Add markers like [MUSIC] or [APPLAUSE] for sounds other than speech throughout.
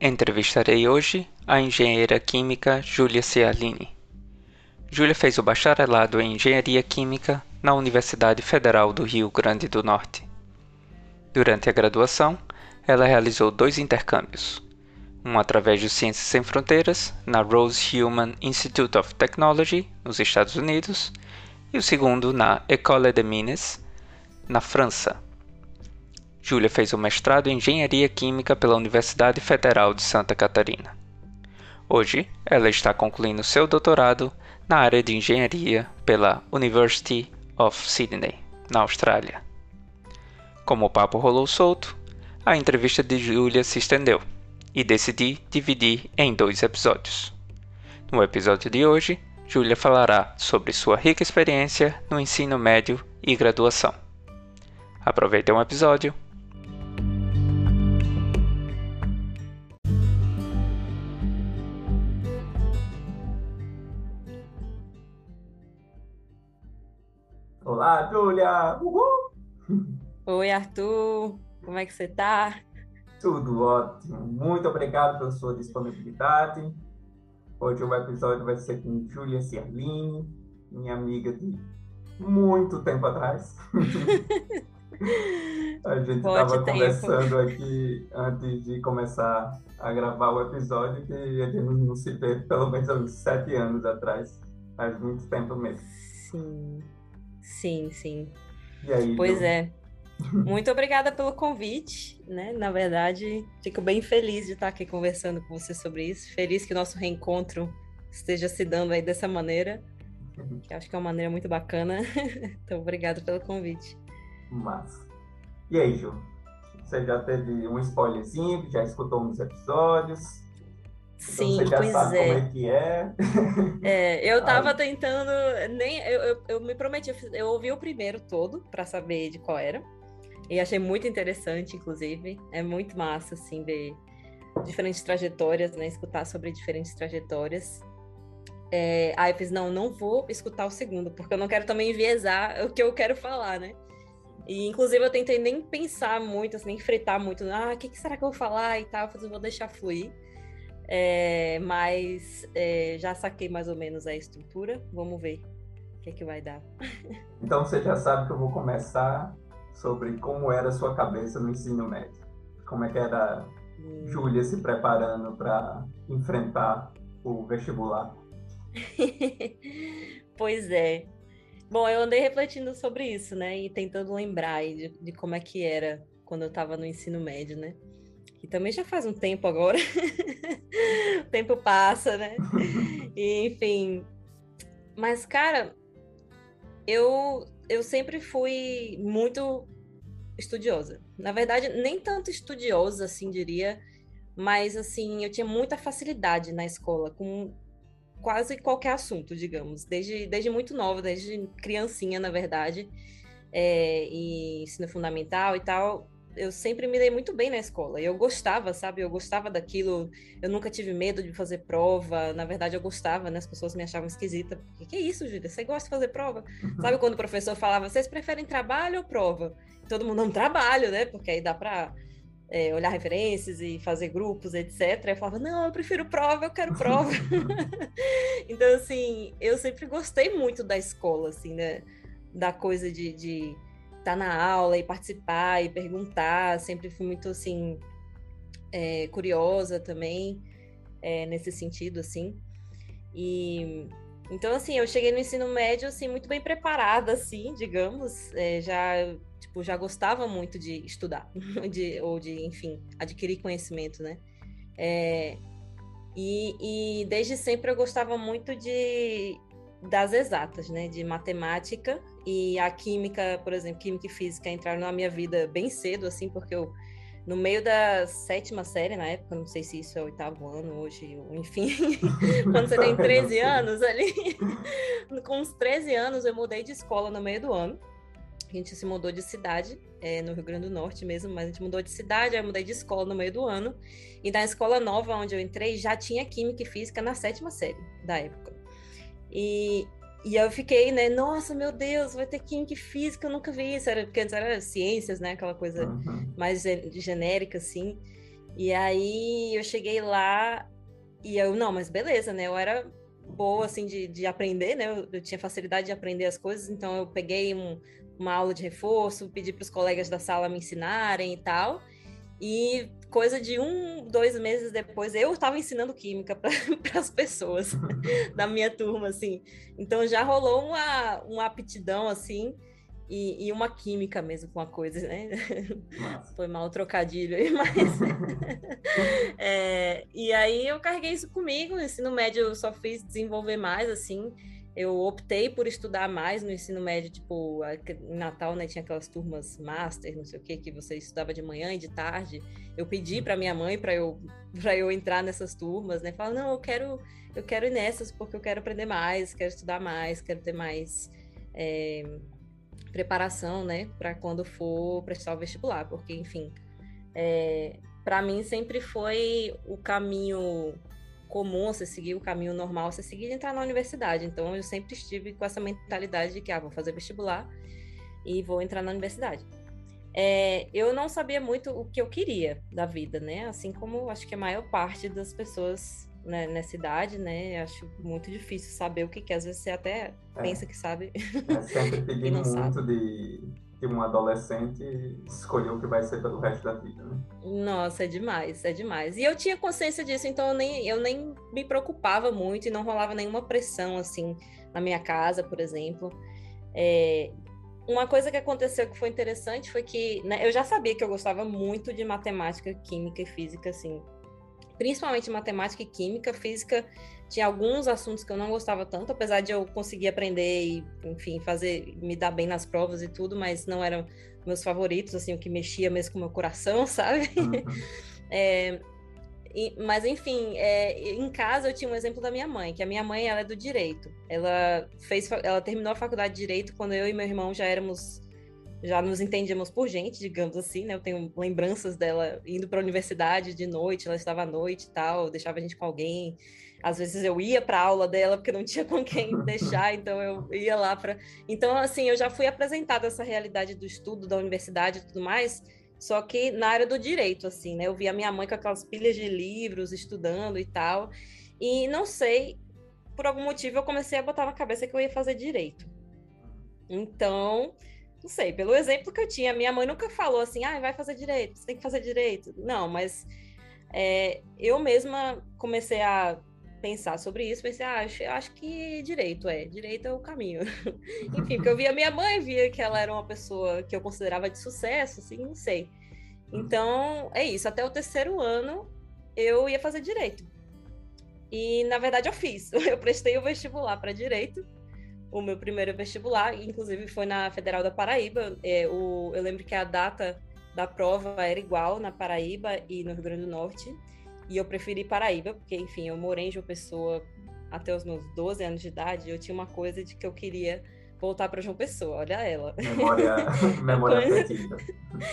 Entrevistarei hoje a engenheira química Júlia Cialini. Júlia fez o bacharelado em Engenharia Química na Universidade Federal do Rio Grande do Norte. Durante a graduação, ela realizou dois intercâmbios, um através do Ciências Sem Fronteiras, na Rose Human Institute of Technology, nos Estados Unidos, e o segundo na École des Mines, na França, Júlia fez o mestrado em Engenharia Química pela Universidade Federal de Santa Catarina. Hoje, ela está concluindo seu doutorado na área de engenharia pela University of Sydney, na Austrália. Como o papo rolou solto, a entrevista de Júlia se estendeu e decidi dividir em dois episódios. No episódio de hoje, Júlia falará sobre sua rica experiência no ensino médio e graduação. Aproveitem o episódio Olá, Júlia! Uhul! Oi, Arthur! Como é que você tá? Tudo ótimo. Muito obrigado pela sua disponibilidade. Hoje o episódio vai ser com Júlia Ciarline, minha amiga de muito tempo atrás. [LAUGHS] a gente estava conversando aqui antes de começar a gravar o episódio que a gente não se vê pelo menos uns sete anos atrás. Faz muito tempo mesmo. Sim. Sim, sim. Aí, pois é. Muito obrigada pelo convite, né? Na verdade, fico bem feliz de estar aqui conversando com você sobre isso. Feliz que o nosso reencontro esteja se dando aí dessa maneira. Que acho que é uma maneira muito bacana. [LAUGHS] Então, obrigado pelo convite. Massa. E aí, Ju? Você já teve um spoilerzinho, já escutou uns episódios? Sim, então você já pois sabe é. como é que é. É, eu [LAUGHS] tava Ai. tentando, nem eu, eu, eu me prometi, eu ouvi o primeiro todo para saber de qual era. E achei muito interessante, inclusive. É muito massa, assim, ver diferentes trajetórias, né? Escutar sobre diferentes trajetórias. É, aí eu fiz, não, não vou escutar o segundo, porque eu não quero também enviesar [LAUGHS] o que eu quero falar, né? E, inclusive, eu tentei nem pensar muito, assim, nem fritar muito. Ah, o que, que será que eu vou falar e tal? Eu falei, vou deixar fluir. É, mas é, já saquei mais ou menos a estrutura. Vamos ver o que, é que vai dar. [LAUGHS] Então você já sabe que eu vou começar sobre como era a sua cabeça no ensino médio. Como é que era Hum. Júlia se preparando para enfrentar o vestibular. [LAUGHS] pois é. Bom, eu andei refletindo sobre isso, né? E tentando lembrar de, de como é que era quando eu estava no ensino médio, né? Que também já faz um tempo agora. [LAUGHS] o tempo passa, né? [LAUGHS] E, enfim. Mas, cara, eu, eu sempre fui muito estudiosa. Na verdade, nem tanto estudiosa, assim, diria. Mas, assim, eu tinha muita facilidade na escola com quase qualquer assunto, digamos. Desde, desde muito nova, desde criancinha, na verdade. É, e ensino fundamental e tal eu sempre me dei muito bem na escola. E eu gostava, sabe? Eu gostava daquilo. Eu nunca tive medo de fazer prova. Na verdade, eu gostava, né? As pessoas me achavam esquisita. Que, que é isso, Júlia? Você gosta de fazer prova? Sabe quando o professor falava, vocês preferem trabalho ou prova? Todo mundo não trabalho, né? Porque aí dá pra é, olhar referências e fazer grupos, etc. Eu falava, não, eu prefiro prova, eu quero prova. [LAUGHS] [LAUGHS] então, assim, eu sempre gostei muito da escola, assim, né? Da coisa de, de estar na aula e participar e perguntar. Sempre fui muito assim é, curiosa também é, nesse sentido, assim. E então assim eu cheguei no ensino médio assim muito bem preparada, assim, digamos. É, já tipo já gostava muito de estudar, [LAUGHS] de, ou de enfim adquirir conhecimento, né? É, e, e desde sempre eu gostava muito de das exatas, né? De matemática e a química, por exemplo, química e física entraram na minha vida bem cedo, assim, porque eu, no meio da sétima série, na época, não sei se isso é o oitavo ano hoje, enfim, [LAUGHS] quando você tem [LAUGHS] 13 anos ali, [LAUGHS] com uns 13 anos eu mudei de escola no meio do ano. A gente se mudou de cidade, é, no Rio Grande do Norte mesmo, mas a gente mudou de cidade, aí eu mudei de escola no meio do ano. E na escola nova onde eu entrei, já tinha química e física na sétima série da época. E, e eu fiquei, né? Nossa, meu Deus, vai ter química e física, eu nunca vi isso. Era, porque antes era ciências, né? Aquela coisa Uhum. mais gen- genérica, assim. E aí eu cheguei lá e eu, não, mas beleza, né? Eu era boa, assim, de, de aprender, né? Eu, eu tinha facilidade de aprender as coisas, então eu peguei um, uma aula de reforço, pedi para os colegas da sala me ensinarem e tal. E coisa de um, dois meses depois, eu estava ensinando química para [LAUGHS] as pessoas [LAUGHS] da minha turma, assim. Então já rolou uma, uma aptidão, assim, e, e uma química mesmo com a coisa, né? Nossa. [LAUGHS] Foi mal trocadilho aí, mas. é, e aí eu carreguei isso comigo. No ensino médio eu só fiz desenvolver mais, assim eu optei por estudar mais no ensino médio, tipo, em Natal, né, tinha aquelas turmas master, não sei o que, que você estudava de manhã e de tarde. Eu pedi para minha mãe para eu [LAUGHS] para eu entrar nessas turmas, né? Falar, não, eu quero eu quero ir nessas porque eu quero aprender mais, quero estudar mais, quero ter mais é, preparação, né, para quando for prestar o vestibular, porque, enfim, é, para mim sempre foi o caminho comum você seguir o caminho normal, você seguir e entrar na universidade. Então eu sempre estive com essa mentalidade de que ah, vou fazer vestibular e vou entrar na universidade. É, eu não sabia muito o que eu queria da vida, né? Assim como acho que a maior parte das pessoas né, nessa idade, né? Acho muito difícil saber o que quer. Às vezes você até é. pensa que sabe. É sempre [LAUGHS] pedir muito sabe. de que um adolescente escolheu o que vai ser pelo resto da vida, né? Nossa, é demais, é demais. E eu tinha consciência disso, então eu nem, eu nem me preocupava muito e não rolava nenhuma pressão, assim, na minha casa, por exemplo. É, uma coisa que aconteceu que foi interessante foi que né, eu já sabia que eu gostava muito de matemática, química e física, assim, principalmente matemática e química. Física tinha alguns assuntos que eu não gostava tanto, apesar de eu conseguir aprender e, enfim, fazer, me dar bem nas provas e tudo, mas não eram meus favoritos, assim, o que mexia mesmo com o meu coração, [LAUGHS] sabe? Uhum. é, e, mas, enfim, é, em casa eu tinha um exemplo da minha mãe, que a minha mãe, ela é do direito. Ela fez, ela terminou a faculdade de direito quando eu e meu irmão já éramos já nos entendíamos por gente, digamos assim, né? Eu tenho lembranças dela indo para a universidade de noite, ela estava à noite e tal, deixava a gente com alguém. Às vezes eu ia para a aula dela porque não tinha com quem [LAUGHS] deixar, então eu ia lá para. Então, assim, eu já fui apresentada essa realidade do estudo da universidade e tudo mais, só que na área do direito, assim, né? Eu via minha mãe com aquelas pilhas de livros, estudando e tal. E não sei, por algum motivo eu comecei a botar na cabeça que eu ia fazer direito. Então, não sei, pelo exemplo que eu tinha, minha mãe nunca falou assim, ah, vai fazer direito, você tem que fazer direito. Não, mas é, eu mesma comecei a pensar sobre isso, pensei, ah, acho, acho que direito é, direito é o caminho. [LAUGHS] Enfim, porque eu via minha mãe, via que ela era uma pessoa que eu considerava de sucesso, assim, não sei. Então, é isso, até o terceiro ano eu ia fazer direito. E, na verdade, eu fiz. [LAUGHS] Eu prestei o vestibular para direito o meu primeiro vestibular, inclusive foi na Federal da Paraíba. É, o, eu lembro que a data da prova era igual na Paraíba e no Rio Grande do Norte. E eu preferi Paraíba, porque, enfim, eu morei em João Pessoa até os meus 12 anos de idade. Eu tinha uma coisa de que eu queria voltar para João Pessoa, olha ela. Memória, [LAUGHS] memória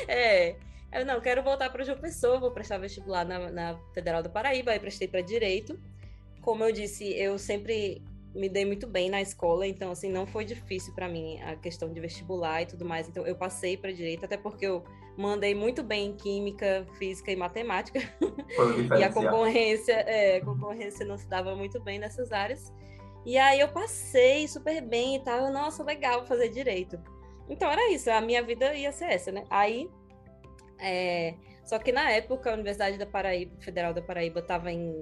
É. Eu não, quero voltar para João Pessoa, vou prestar vestibular na, na Federal do Paraíba, aí prestei para Direito. Como eu disse, eu sempre me dei muito bem na escola, então assim não foi difícil para mim a questão de vestibular e tudo mais. Então eu passei para direito até porque eu mandei muito bem em química, física e matemática. [LAUGHS] e a concorrência, é, a concorrência não se dava muito bem nessas áreas. E aí eu passei super bem e tal, nossa, legal fazer direito. Então era isso, a minha vida ia ser essa, né? Aí é, só que na época a Universidade da Paraíba, Federal da Paraíba estava em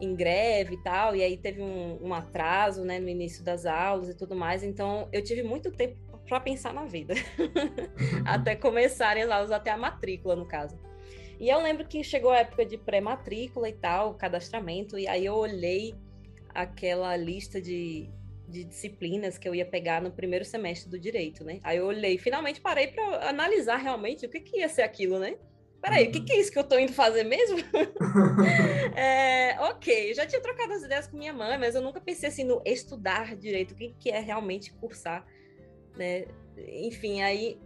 em greve e tal, e aí teve um, um, atraso, né, no início das aulas e tudo mais, então eu tive muito tempo para pensar na vida, [LAUGHS] até começarem lá, até a matrícula, no caso. E eu lembro que chegou a época de pré-matrícula e tal, cadastramento, e aí eu olhei aquela lista de, de disciplinas que eu ia pegar no primeiro semestre do direito, né? Aí eu olhei, finalmente parei para analisar realmente o que, que ia ser aquilo, né? Peraí, o que, que é isso que eu tô indo fazer mesmo? [LAUGHS] é, ok, já tinha trocado as ideias com minha mãe, mas eu nunca pensei assim no estudar direito, o que, que é realmente cursar, né? Enfim, aí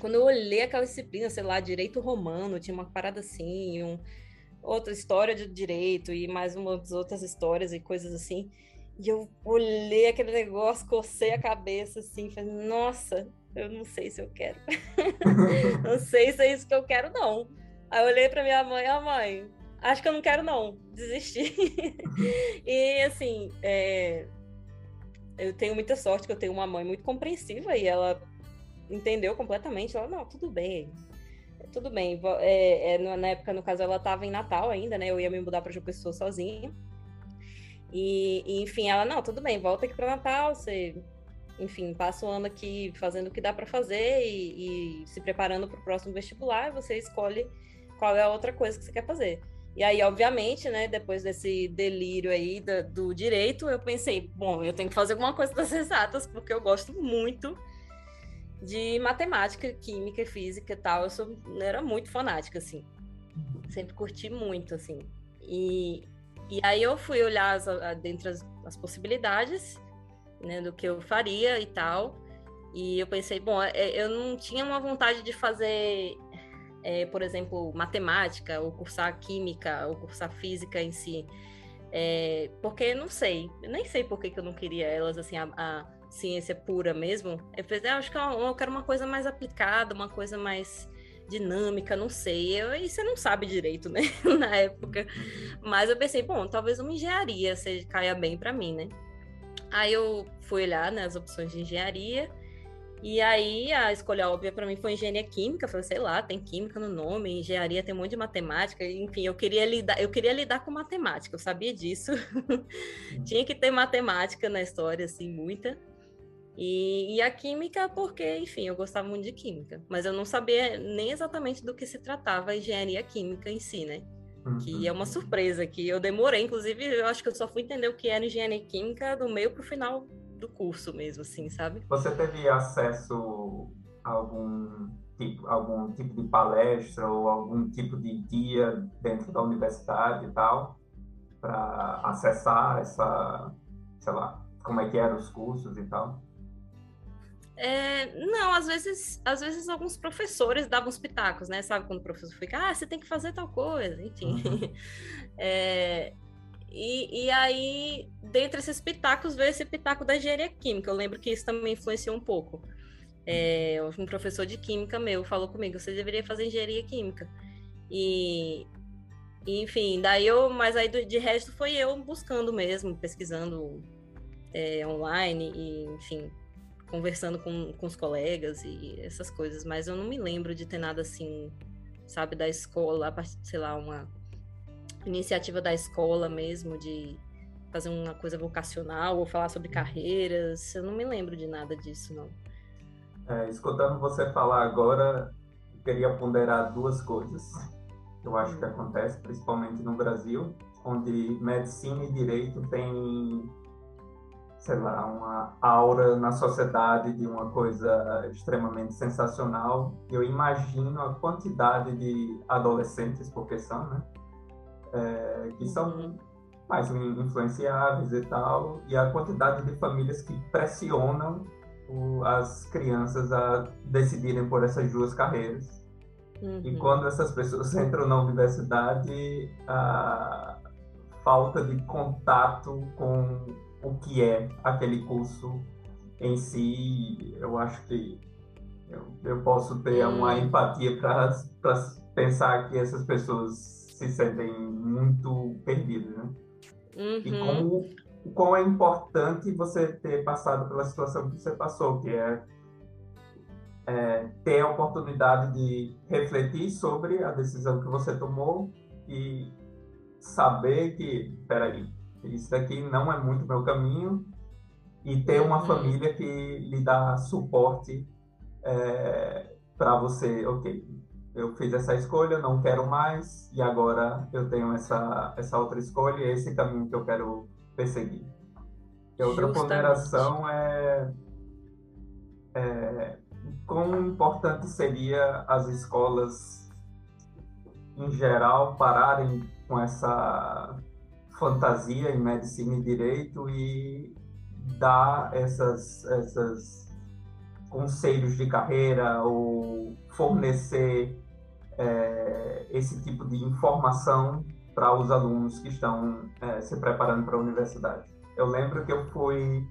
quando eu olhei aquela disciplina, sei lá, direito romano, tinha uma parada assim, um, outra história de direito e mais umas outras histórias e coisas assim. E eu olhei aquele negócio, cocei a cabeça assim, falei, nossa, eu não sei se eu quero. [LAUGHS] não sei se é isso que eu quero, não. Aí eu olhei para minha mãe, a mãe, acho que eu não quero não, desistir. [LAUGHS] e assim, é... eu tenho muita sorte que eu tenho uma mãe muito compreensiva e ela entendeu completamente. Ela, não, tudo bem, tudo bem. É, é, na época, no caso, ela estava em Natal ainda, né? Eu ia me mudar para João Pessoa sozinha. E, e, enfim, ela, não, tudo bem, volta aqui para Natal, você, enfim, passa o ano aqui fazendo o que dá para fazer e, e, se preparando para o próximo vestibular, você escolhe qual é a outra coisa que você quer fazer. E aí, obviamente, né, depois desse delírio aí do, do direito, eu pensei, bom, eu tenho que fazer alguma coisa das exatas, porque eu gosto muito de matemática, química física e tal. Eu sou, era muito fanática, assim. Sempre curti muito, assim. E, e aí eu fui olhar as, dentre as, as possibilidades, né, do que eu faria e tal. E eu pensei, bom, é, eu não tinha uma vontade de fazer, é, por exemplo, matemática, ou cursar química, ou cursar física em si. É, porque não sei, eu nem sei por que, eu não queria elas, assim, a, a ciência pura mesmo, eu pensei, ah, acho que eu quero uma coisa mais aplicada, uma coisa mais dinâmica, não sei. Eu, e você não sabe direito, né? [LAUGHS] Na época. Mas eu pensei, bom, talvez uma engenharia seja, caia bem para mim, né? Aí eu fui olhar né, as opções de engenharia. E aí a escolha óbvia para mim foi engenharia química. Falei, sei lá, tem química no nome, engenharia tem um monte de matemática. Enfim, eu queria lidar, eu queria lidar com matemática, eu sabia disso. [LAUGHS] Tinha que ter matemática na história, assim, muita. E, e, a química, porque, enfim, eu gostava muito de química, mas eu não sabia nem exatamente do que se tratava a engenharia química em si, né? Uhum. Que é uma surpresa, que eu demorei, inclusive, eu acho que eu só fui entender o que era engenharia química do meio para o final do curso mesmo, assim, sabe? Você teve acesso a algum tipo, algum tipo de palestra ou algum tipo de dia dentro da universidade e tal, para acessar essa, sei lá, como é que eram os cursos e tal? É, não, às vezes, às vezes alguns professores davam os pitacos, né? Sabe quando o professor fica, ah, você tem que fazer tal coisa, enfim. Uhum. [LAUGHS] É, e, e aí, dentre esses pitacos, veio esse pitaco da engenharia química. Eu lembro que isso também influenciou um pouco. É, um professor de química meu falou comigo, você deveria fazer engenharia química. E, enfim, daí eu, mas aí de resto foi eu buscando mesmo, pesquisando é, online e, enfim, conversando com, com os colegas e essas coisas, mas eu não me lembro de ter nada assim, sabe, da escola, sei lá, uma iniciativa da escola mesmo de fazer uma coisa vocacional ou falar sobre carreiras. Eu não me lembro de nada disso, não. É, escutando você falar agora, eu queria ponderar duas coisas que eu acho que hum. acontece, principalmente no Brasil, onde medicina e direito têm sei lá, uma aura na sociedade de uma coisa extremamente sensacional. Eu imagino a quantidade de adolescentes, porque são, né? É, que são uhum. mais influenciáveis e tal, e a quantidade de famílias que pressionam o, as crianças a decidirem por essas duas carreiras. Uhum. E quando essas pessoas [LAUGHS] entram na universidade, a falta de contato com o que é aquele curso em si, eu acho que eu, eu posso ter hum. uma empatia para pensar que essas pessoas se sentem muito perdidas, né? Uhum. E como como é importante você ter passado pela situação que você passou, que é, é, ter a oportunidade de refletir sobre a decisão que você tomou e saber que, peraí, isso daqui não é muito meu caminho e ter uma uhum. família que lhe dá suporte é, para você, ok, eu fiz essa escolha, não quero mais e agora eu tenho essa essa outra escolha, esse caminho que eu quero perseguir. E outra Justamente. ponderação é, é quão importante seria as escolas em geral pararem com essa fantasia em medicina e direito e dar essas, essas conselhos de carreira ou fornecer é, esse tipo de informação para os alunos que estão é, se preparando para a universidade. Eu lembro que eu fui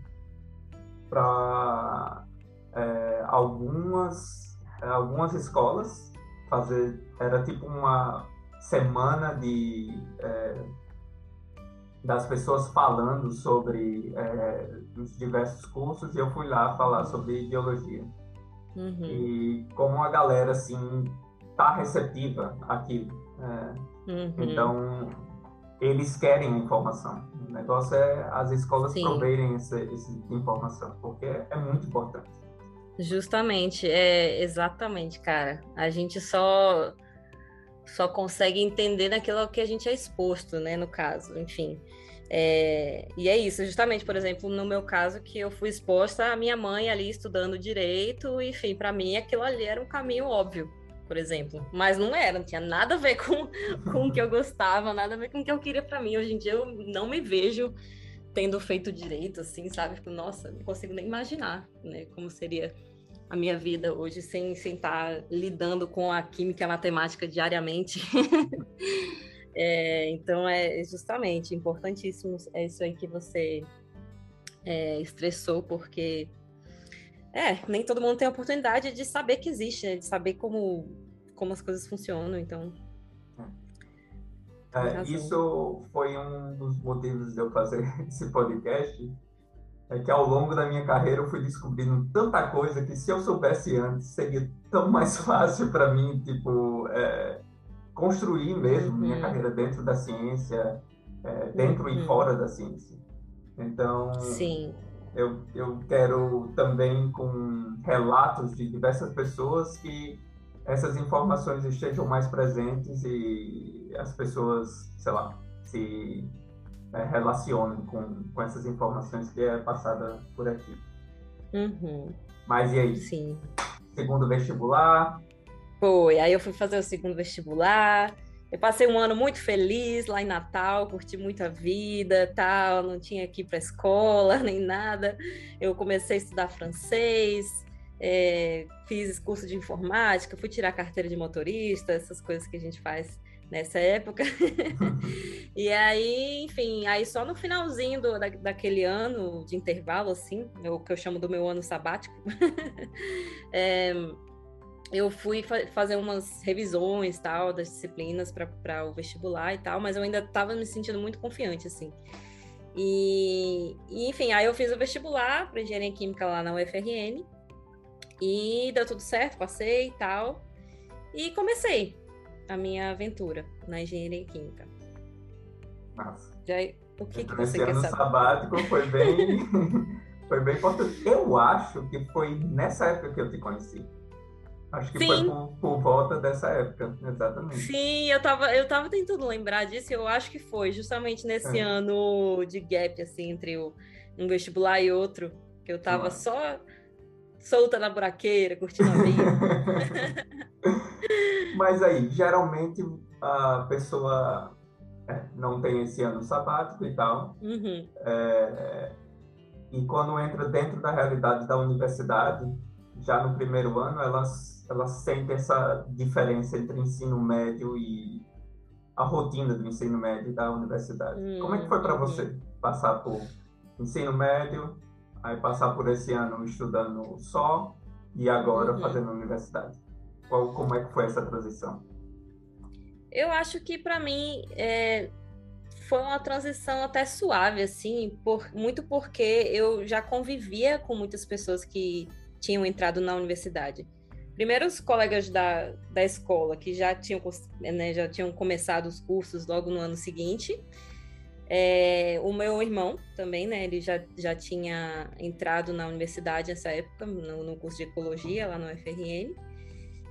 para é, algumas algumas escolas fazer, era tipo uma semana de é, das pessoas falando sobre é, os diversos cursos e eu fui lá falar sobre ideologia. Uhum. E como a galera assim tá receptiva àquilo. É, uhum. Então eles querem informação. O negócio é as escolas Sim. proverem essa, essa informação, porque é muito importante. Justamente, é exatamente, cara. A gente só só consegue entender naquilo que a gente é exposto, né, no caso, enfim. É, e é isso, justamente, por exemplo, no meu caso, que eu fui exposta a minha mãe ali estudando direito, enfim, para mim aquilo ali era um caminho óbvio, por exemplo. Mas não era, não tinha nada a ver com, [LAUGHS] com o que eu gostava, nada a ver com o que eu queria para mim. Hoje em dia eu não me vejo tendo feito direito, assim, sabe? Tipo, nossa, não consigo nem imaginar, né, como seria a minha vida hoje sem estar tá lidando com a química e a matemática diariamente. [LAUGHS] é, então é justamente importantíssimo é isso aí que você é, estressou, porque é, nem todo mundo tem a oportunidade de saber que existe, né? de saber como, como as coisas funcionam, então. É, isso foi um dos motivos de eu fazer [LAUGHS] esse podcast, é que ao longo da minha carreira eu fui descobrindo tanta coisa que se eu soubesse antes seria tão mais [LAUGHS] fácil para mim, tipo, é, construir mesmo uhum. minha carreira dentro da ciência, é, dentro uhum. e fora da ciência. Então, Sim. Eu, eu quero também com relatos de diversas pessoas que essas informações estejam mais presentes e as pessoas, sei lá, se é, relacionem com, com essas informações que é passada por aqui. Uhum. Mas e aí? Sim. Segundo vestibular? Foi, aí eu fui fazer o segundo vestibular. Eu passei um ano muito feliz lá em Natal, curti muito a vida, tal, não tinha que ir para escola [LAUGHS] nem nada. Eu comecei a estudar francês, é, fiz curso de informática, fui tirar carteira de motorista, essas coisas que a gente faz nessa época. [LAUGHS] e aí, enfim, aí só no finalzinho do, da, daquele ano de intervalo, assim, o que eu chamo do meu ano sabático, [LAUGHS] é, eu fui fa fazer umas revisões tal das disciplinas para o vestibular e tal, mas eu ainda estava me sentindo muito confiante, assim. E, e, enfim, aí eu fiz o vestibular para engenharia química lá na UFRN e deu tudo certo, passei e tal. E comecei a minha aventura na engenharia química. Massa. Já, o que, que você quer ano saber? sabático foi bem, [LAUGHS] foi bem importante. Eu acho que foi nessa época que eu te conheci. Acho que Sim. foi por, por, volta dessa época, exatamente. Sim, eu tava, eu tava tentando lembrar disso, eu acho que foi justamente nesse é. ano de gap, assim, entre o, um vestibular e outro, que eu tava só solta na buraqueira, curtindo a vida. [LAUGHS] Mas aí, geralmente a pessoa é, não tem esse ano sabático e tal. Uhum. É, e quando entra dentro da realidade da universidade, já no primeiro ano, elas, elas sentem essa diferença entre ensino médio e a rotina do ensino médio da universidade. Uhum. Como é que foi para você passar por ensino médio, aí passar por esse ano estudando só e agora uhum. fazendo universidade? Qual, como é que foi essa transição? Eu acho que para mim é, foi uma transição até suave, assim, por, muito porque eu já convivia com muitas pessoas que tinham entrado na universidade. Primeiro, os colegas da, da escola, que já tinham, né, já tinham começado os cursos logo no ano seguinte, é, o meu irmão também, né? Ele já, já tinha entrado na universidade nessa época, no, no curso de ecologia lá no FRN.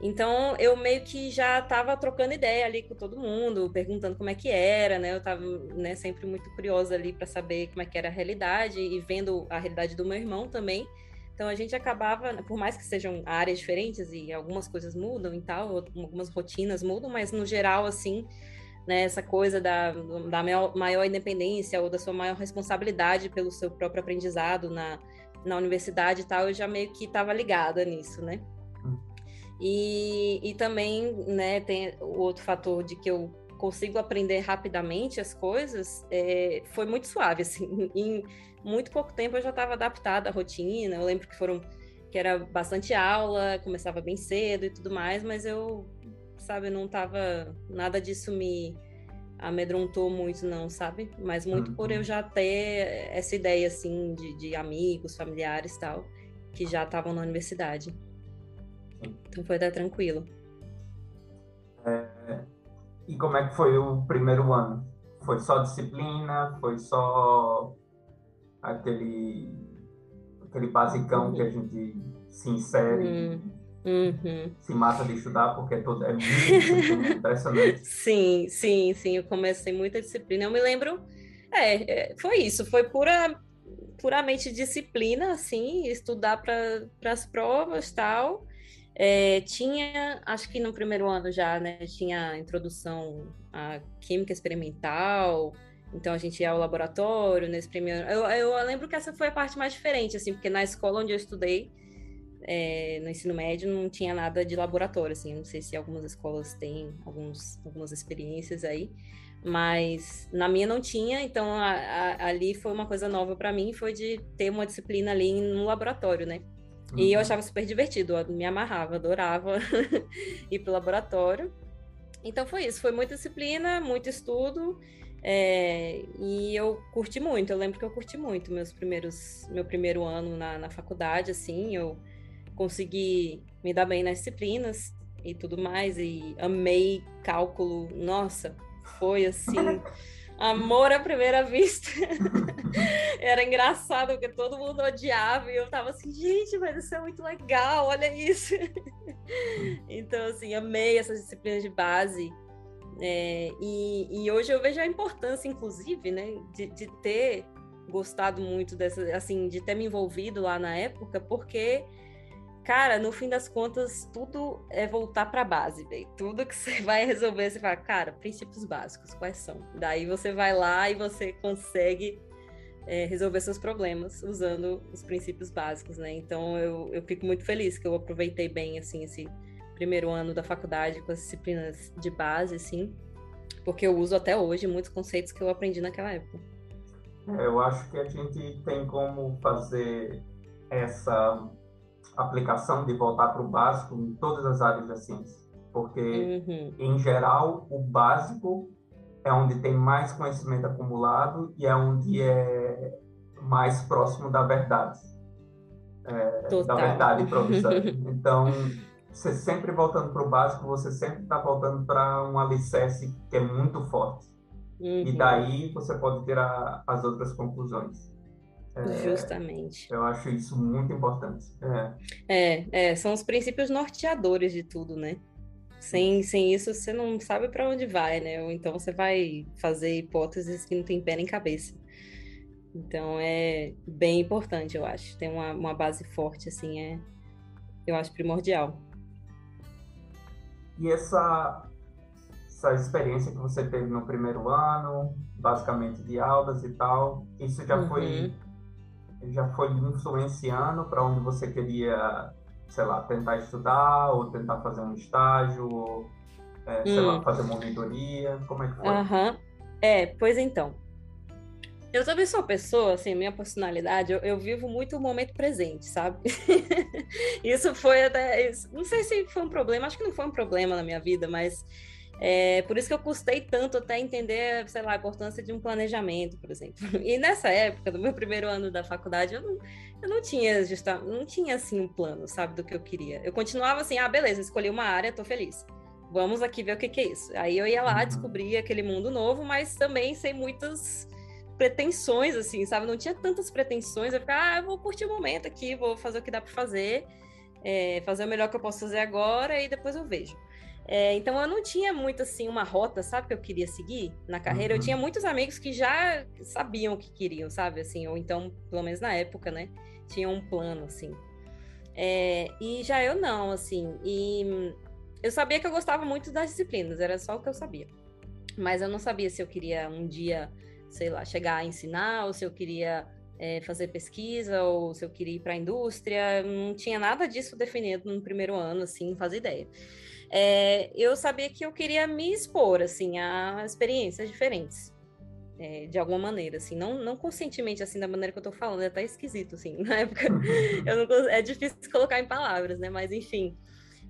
Então eu meio que já estava trocando ideia ali com todo mundo, perguntando como é que era, né? Eu estava né, sempre muito curiosa ali para saber como é que era a realidade e vendo a realidade do meu irmão também. Então a gente acabava, por mais que sejam áreas diferentes e algumas coisas mudam e tal, algumas rotinas mudam, mas no geral assim né, essa coisa da, da maior, maior, independência ou da sua maior responsabilidade pelo seu próprio aprendizado na, na universidade e tal, eu já meio que estava ligada nisso, né? Hum. E, e também, né, tem o outro fator de que eu consigo aprender rapidamente as coisas, é, foi muito suave, [LAUGHS] assim, em muito pouco tempo eu já estava adaptada à rotina, eu lembro que foram, que era bastante aula, começava bem cedo e tudo mais, mas eu sabe? Não tava. Nada disso me amedrontou muito, não, sabe? Mas muito uhum. por eu já ter essa ideia, assim, de, de amigos, familiares tal, que já estavam na universidade. Então foi até tranquilo. É, e como é que foi o primeiro ano? Foi só disciplina? Foi só aquele, aquele basicão uhum. que a gente se insere? Uhum. Uhum. se mata de estudar porque é, todo, é muito impressionante. [LAUGHS] Sim, sim, sim. Eu comecei muita disciplina. Eu me lembro, é, é foi isso, foi pura, puramente disciplina, assim, estudar para as provas tal. É, tinha, acho que no primeiro ano já, né, tinha introdução à química experimental, então a gente ia ao laboratório nesse primeiro. Eu, eu lembro que essa foi a parte mais diferente, assim, porque na escola onde eu estudei, é, no ensino médio não tinha nada de laboratório, assim, não sei se algumas escolas têm alguns, algumas experiências aí, mas na minha não tinha, então a, a, ali foi uma coisa nova para mim, foi de ter uma disciplina ali no laboratório, né? Uhum. E eu uhum. achava super divertido, eu me amarrava, adorava [LAUGHS] ir pro laboratório. Então foi isso, foi muita disciplina, muito estudo, é, e eu curti muito, eu lembro que eu curti muito meus primeiros, meu primeiro ano na, na faculdade, assim, eu consegui me dar bem nas disciplinas e tudo mais, e amei cálculo. Nossa, foi assim. [LAUGHS] Amor à primeira vista. [LAUGHS] Era engraçado, porque todo mundo odiava e eu tava assim, gente, mas isso é muito legal, olha isso. [LAUGHS] então, assim, amei essas disciplinas de base. É, e, e, hoje eu vejo a importância, inclusive, né, de, de ter gostado muito dessa, assim, de ter me envolvido lá na época, porque Cara, no fim das contas, tudo é voltar para a base, velho. Tudo que [LAUGHS] você vai resolver, você fala, cara, princípios básicos, quais são? Daí você vai lá e você consegue é, resolver seus problemas usando os princípios básicos, né? Então eu, eu fico muito feliz que eu aproveitei bem, assim, esse primeiro ano da faculdade com as disciplinas de base, assim, porque eu uso até hoje muitos conceitos que eu aprendi naquela época. É, eu acho que a gente tem como fazer essa aplicação de voltar para o básico em todas as áreas da ciência, porque uhum. em geral o básico é onde tem mais conhecimento acumulado e é onde é mais próximo da verdade, é, da verdade provisória. [LAUGHS] Então, você sempre voltando para o básico, você sempre está voltando para um alicerce que é muito forte. Uhum. E daí você pode tirar as outras conclusões. É, Justamente. Eu acho isso muito importante. É. é, é, são os princípios norteadores de tudo, né? Sem, sem isso, você não sabe para onde vai, né? Ou então você vai fazer hipóteses que não tem pé nem cabeça. Então é bem importante, eu acho. Ter uma, uma base forte, assim, é, eu acho primordial. E essa, essa experiência que você teve no primeiro ano, basicamente de aulas e tal, isso já uhum. foi já foi influenciando para onde você queria, sei lá, tentar estudar ou tentar fazer um estágio ou, é, sei hum. lá, fazer uma mentoria? Como é que foi? Uhum. É, pois então. Eu também sou uma pessoa, assim, minha personalidade, eu, eu vivo muito o momento presente, sabe? [LAUGHS] isso foi até. Isso, não sei se foi um problema, acho que não foi um problema na minha vida, mas é, por isso que eu custei tanto até entender, sei lá, a importância de um planejamento, por exemplo. [LAUGHS] E nessa época, do meu primeiro ano da faculdade, eu não, eu não tinha justa, não tinha assim um plano, sabe, do que eu queria. Eu continuava assim, ah, beleza, escolhi uma área, tô feliz. Vamos aqui ver o que, que é isso. Aí eu ia lá, uhum. descobria aquele mundo novo, mas também sem muitas pretensões, assim, sabe? Não tinha tantas pretensões. Eu ficava, ah, eu vou curtir o momento aqui, vou fazer o que dá para fazer, é, fazer o melhor que eu posso fazer agora e depois eu vejo. É, então eu não tinha muito assim uma rota, sabe, que eu queria seguir na carreira. Uhum. Eu tinha muitos amigos que já sabiam o que queriam, sabe, assim, ou então, pelo menos na época, né, tinham um plano, assim. É, e já eu não, assim, e eu sabia que eu gostava muito das disciplinas, era só o que eu sabia. Mas eu não sabia se eu queria um dia, sei lá, chegar a ensinar, ou se eu queria é, fazer pesquisa, ou se eu queria ir para a indústria. Não tinha nada disso definido no primeiro ano, assim, não fazia ideia é, eu sabia que eu queria me expor, assim, a experiências diferentes. É, de alguma maneira, assim, não, não conscientemente, assim, da maneira que eu tô falando, é até esquisito, assim, [LAUGHS] na época, [LAUGHS] não, é difícil colocar em palavras, né, mas enfim,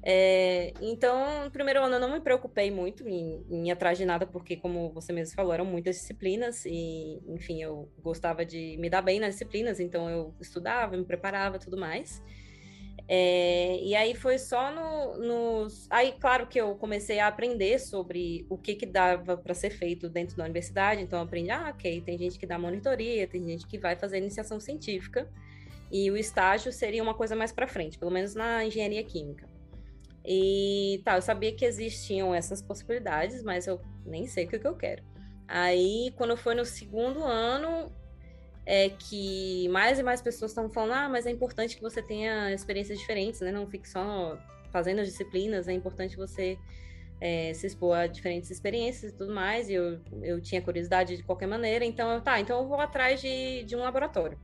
É, então, no primeiro ano eu não me preocupei muito em, em ir atrás de nada, porque, como você mesmo falou, eram muitas disciplinas e, enfim, eu gostava de me dar bem nas disciplinas, então eu estudava, me preparava tudo mais. É, e aí foi só no, nos. Aí, claro que eu comecei a aprender sobre o que, que dava para ser feito dentro da universidade, então eu aprendi, ah, ok, tem gente que dá monitoria, tem gente que vai fazer iniciação científica, e o estágio seria uma coisa mais para frente, pelo menos na engenharia química. E tá, eu sabia que existiam essas possibilidades, mas eu nem sei o que, que eu quero. Aí, quando foi no segundo ano, é que mais e mais pessoas estão falando: ah, mas é importante que você tenha experiências diferentes, né? Não fique só fazendo as disciplinas, é importante você é, se expor a diferentes experiências e tudo mais. E eu, eu tinha curiosidade de qualquer maneira, então eu, tá, então eu vou atrás de, de um laboratório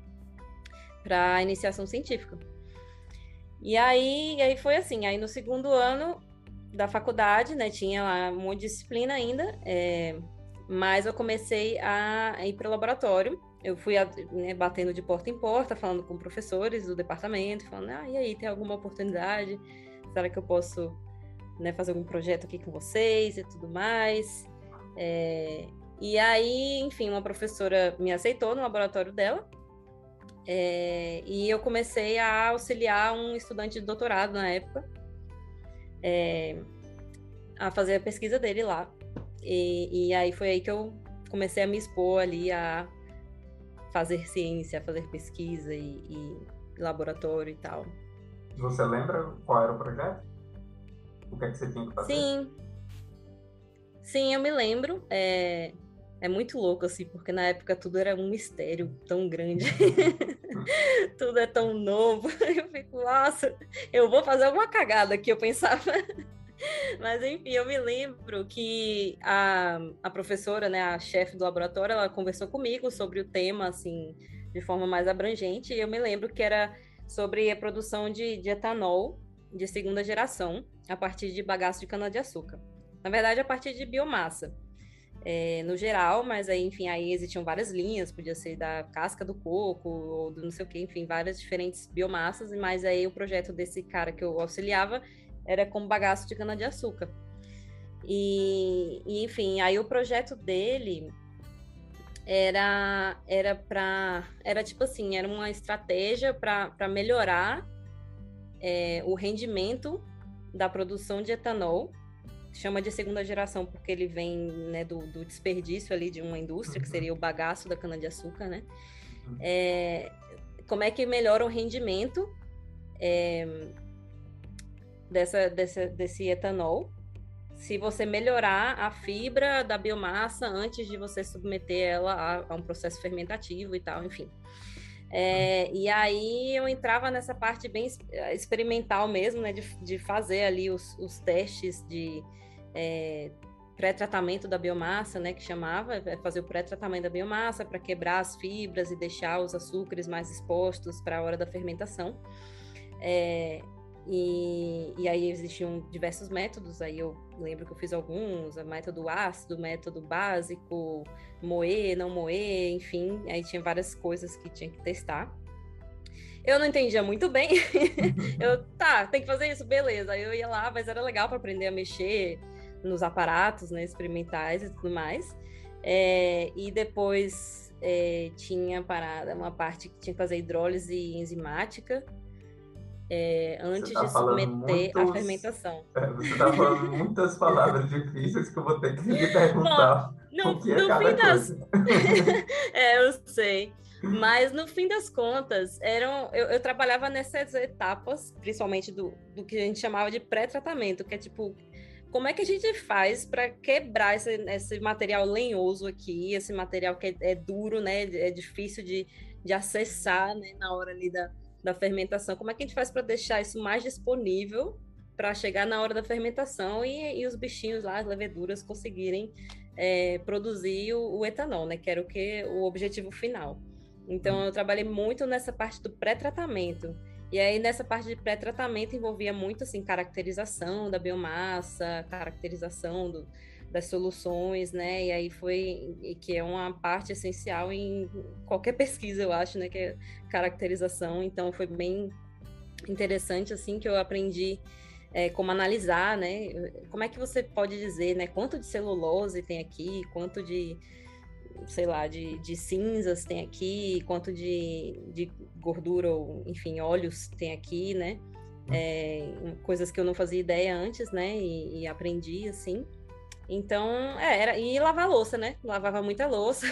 para iniciação científica. E aí, aí foi assim, aí no segundo ano da faculdade, né, tinha lá uma disciplina ainda, é, mas eu comecei a ir para o laboratório. Eu fui né, batendo de porta em porta, falando com professores do departamento, falando, ah, e aí, tem alguma oportunidade? Será que eu posso né, fazer algum projeto aqui com vocês e tudo mais? É, e aí, enfim, uma professora me aceitou no laboratório dela, é, e eu comecei a auxiliar um estudante de doutorado na época é, a fazer a pesquisa dele lá. E, e, aí foi aí que eu comecei a me expor ali a fazer ciência, a fazer pesquisa e, e laboratório e tal. Você lembra qual era o projeto? O que é que você tinha que fazer? Sim. Sim, eu me lembro. É, é muito louco, assim, porque na época tudo era um mistério tão grande. [LAUGHS] tudo é tão novo. [LAUGHS] Eu fico, nossa, eu vou fazer alguma cagada que eu pensava. [LAUGHS] Mas enfim, eu me lembro que a, a professora, né, a chefe do laboratório, ela conversou comigo sobre o tema, assim, de forma mais abrangente, e eu me lembro que era sobre a produção de, de etanol de segunda geração a partir de bagaço de cana-de-açúcar. Na verdade, a partir de biomassa é, no geral, mas aí, enfim, aí existiam várias linhas, podia ser da casca do coco, ou do não sei o que, enfim, várias diferentes biomassas, mas aí o projeto desse cara que eu auxiliava era com bagaço de cana-de-açúcar. E, e, enfim, aí o projeto dele era era para era tipo assim, era uma estratégia para melhorar é, o rendimento da produção de etanol chama de segunda geração porque ele vem né, do, do, desperdício ali de uma indústria, que uhum. seria o bagaço da cana-de-açúcar, né? Uhum. É, como é que melhora o rendimento é, dessa, dessa, desse etanol se você melhorar a fibra da biomassa antes de você submeter ela a, a um processo fermentativo e tal, enfim. É, e aí eu entrava nessa parte bem experimental mesmo, né, de, de fazer ali os, os testes de é, pré-tratamento da biomassa, né, que chamava, é fazer o pré-tratamento da biomassa para quebrar as fibras e deixar os açúcares mais expostos para a hora da fermentação. É, e, e, aí existiam diversos métodos, aí eu lembro que eu fiz alguns, método ácido, método básico, moer, não moer, enfim, aí tinha várias coisas que tinha que testar. Eu não entendia muito bem. [LAUGHS] eu, [LAUGHS] tá, tem que fazer isso, beleza. Aí eu ia lá, mas era legal para aprender a mexer nos aparatos né, experimentais e tudo mais. É, e depois é, tinha parada uma parte que tinha que fazer hidrólise enzimática é, antes tá de submeter muitos, a fermentação. [LAUGHS] É, você está falando muitas palavras difíceis que eu vou ter que lhe perguntar. Bom, no, o que é cada fim das... [LAUGHS] é, eu sei. Mas no fim das contas, eram, eu, eu trabalhava nessas etapas, principalmente do, do que a gente chamava de pré-tratamento, que é tipo, como é que a gente faz para quebrar esse, esse, material lenhoso aqui, esse material que é, é, duro, né? É difícil de, de acessar né, na hora ali da, da fermentação. Como é que a gente faz para deixar isso mais disponível para chegar na hora da fermentação e, e, os bichinhos lá, as leveduras, conseguirem é, produzir o, o, etanol, né? Que era o que o objetivo final. Então eu trabalhei muito nessa parte do pré-tratamento. E aí nessa parte de pré-tratamento envolvia muito assim caracterização da biomassa, caracterização do, das soluções, né? E aí foi que é uma parte essencial em qualquer pesquisa, eu acho, né? Que é caracterização. Então foi bem interessante assim que eu aprendi é, como analisar, né? Como é que você pode dizer, né? Quanto de celulose tem aqui, quanto de, sei lá, de, de cinzas tem aqui, quanto de, de gordura ou, enfim, óleos tem aqui, né? É, coisas que eu não fazia ideia antes, né? E, e aprendi, assim. Então, é, era. E lavar louça, né? Lavava muita louça.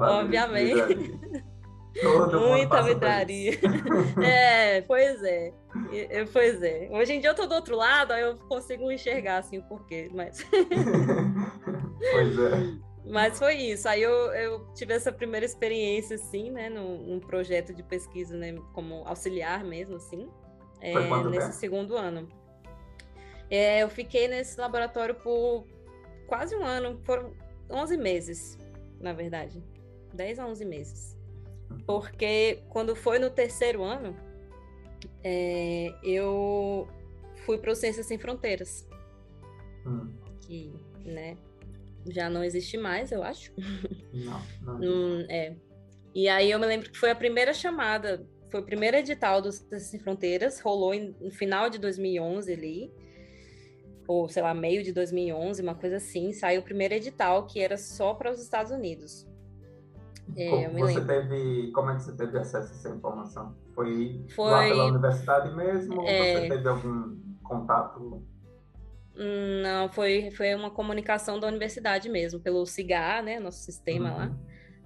Obviamente. Todo Muita vidraria. [LAUGHS] é, pois é. Pois é. Hoje em dia eu tô do outro lado, aí eu consigo enxergar assim o porquê, mas. [LAUGHS] [LAUGHS] pois é. Mas foi isso. Aí eu, eu tive essa primeira experiência, assim, né, num, num projeto de pesquisa, né, como auxiliar mesmo, assim, é, nesse tempo? segundo ano. É, eu fiquei nesse laboratório por quase um ano, foram 11 meses, na verdade. 10 a 11 meses. Porque quando foi no terceiro ano, é, eu fui para o Ciências Sem Fronteiras. Hum. Que, né, já não existe mais, eu acho. Não, não. [LAUGHS] hum, é. E aí eu me lembro que foi a primeira chamada, foi o primeiro edital do Ciências Sem Fronteiras, rolou em, no final de 2011 ali, ou sei lá, meio de 2011, uma coisa assim, saiu o primeiro edital que era só para os Estados Unidos. É, você teve, como é que você teve acesso a essa informação? Foi, Foi... lá pela universidade mesmo? É... Ou você teve algum contato? Não, foi, foi uma comunicação da universidade mesmo, pelo CIGA, né, nosso sistema uhum. lá,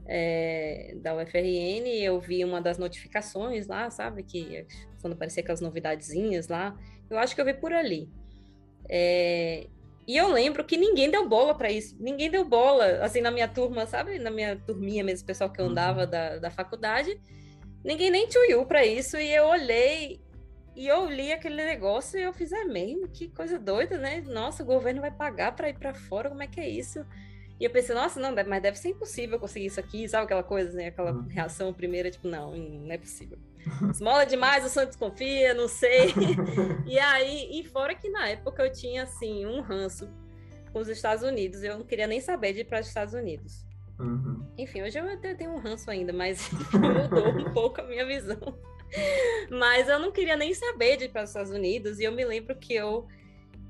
é, da UFRN, eu vi uma das notificações lá, sabe, que quando aparecia aquelas novidadezinhas lá, eu acho que eu vi por ali. É, e eu lembro que ninguém deu bola para isso. Ninguém deu bola, assim, na minha turma, sabe? Na minha turminha mesmo, pessoal que eu andava uhum. da, da faculdade. Ninguém nem tchuiu para isso. E eu olhei e eu li aquele negócio e eu fiz, é mesmo? Que coisa doida, né? Nossa, o governo vai pagar para ir para fora, como é que é isso? E eu pensei, nossa, não, mas deve ser impossível conseguir isso aqui, sabe aquela coisa, né? Aquela uhum. reação primeira, tipo, não, não é possível. Esmola demais, o Santos confia, não sei. [LAUGHS] e aí, e fora que na época eu tinha, assim, um ranço com os Estados Unidos, eu não queria nem saber de ir para os Estados Unidos. Uhum. Enfim, hoje eu até tenho um ranço ainda, mas [LAUGHS] mudou um pouco a minha visão. Mas eu não queria nem saber de ir para os Estados Unidos, e eu me lembro que eu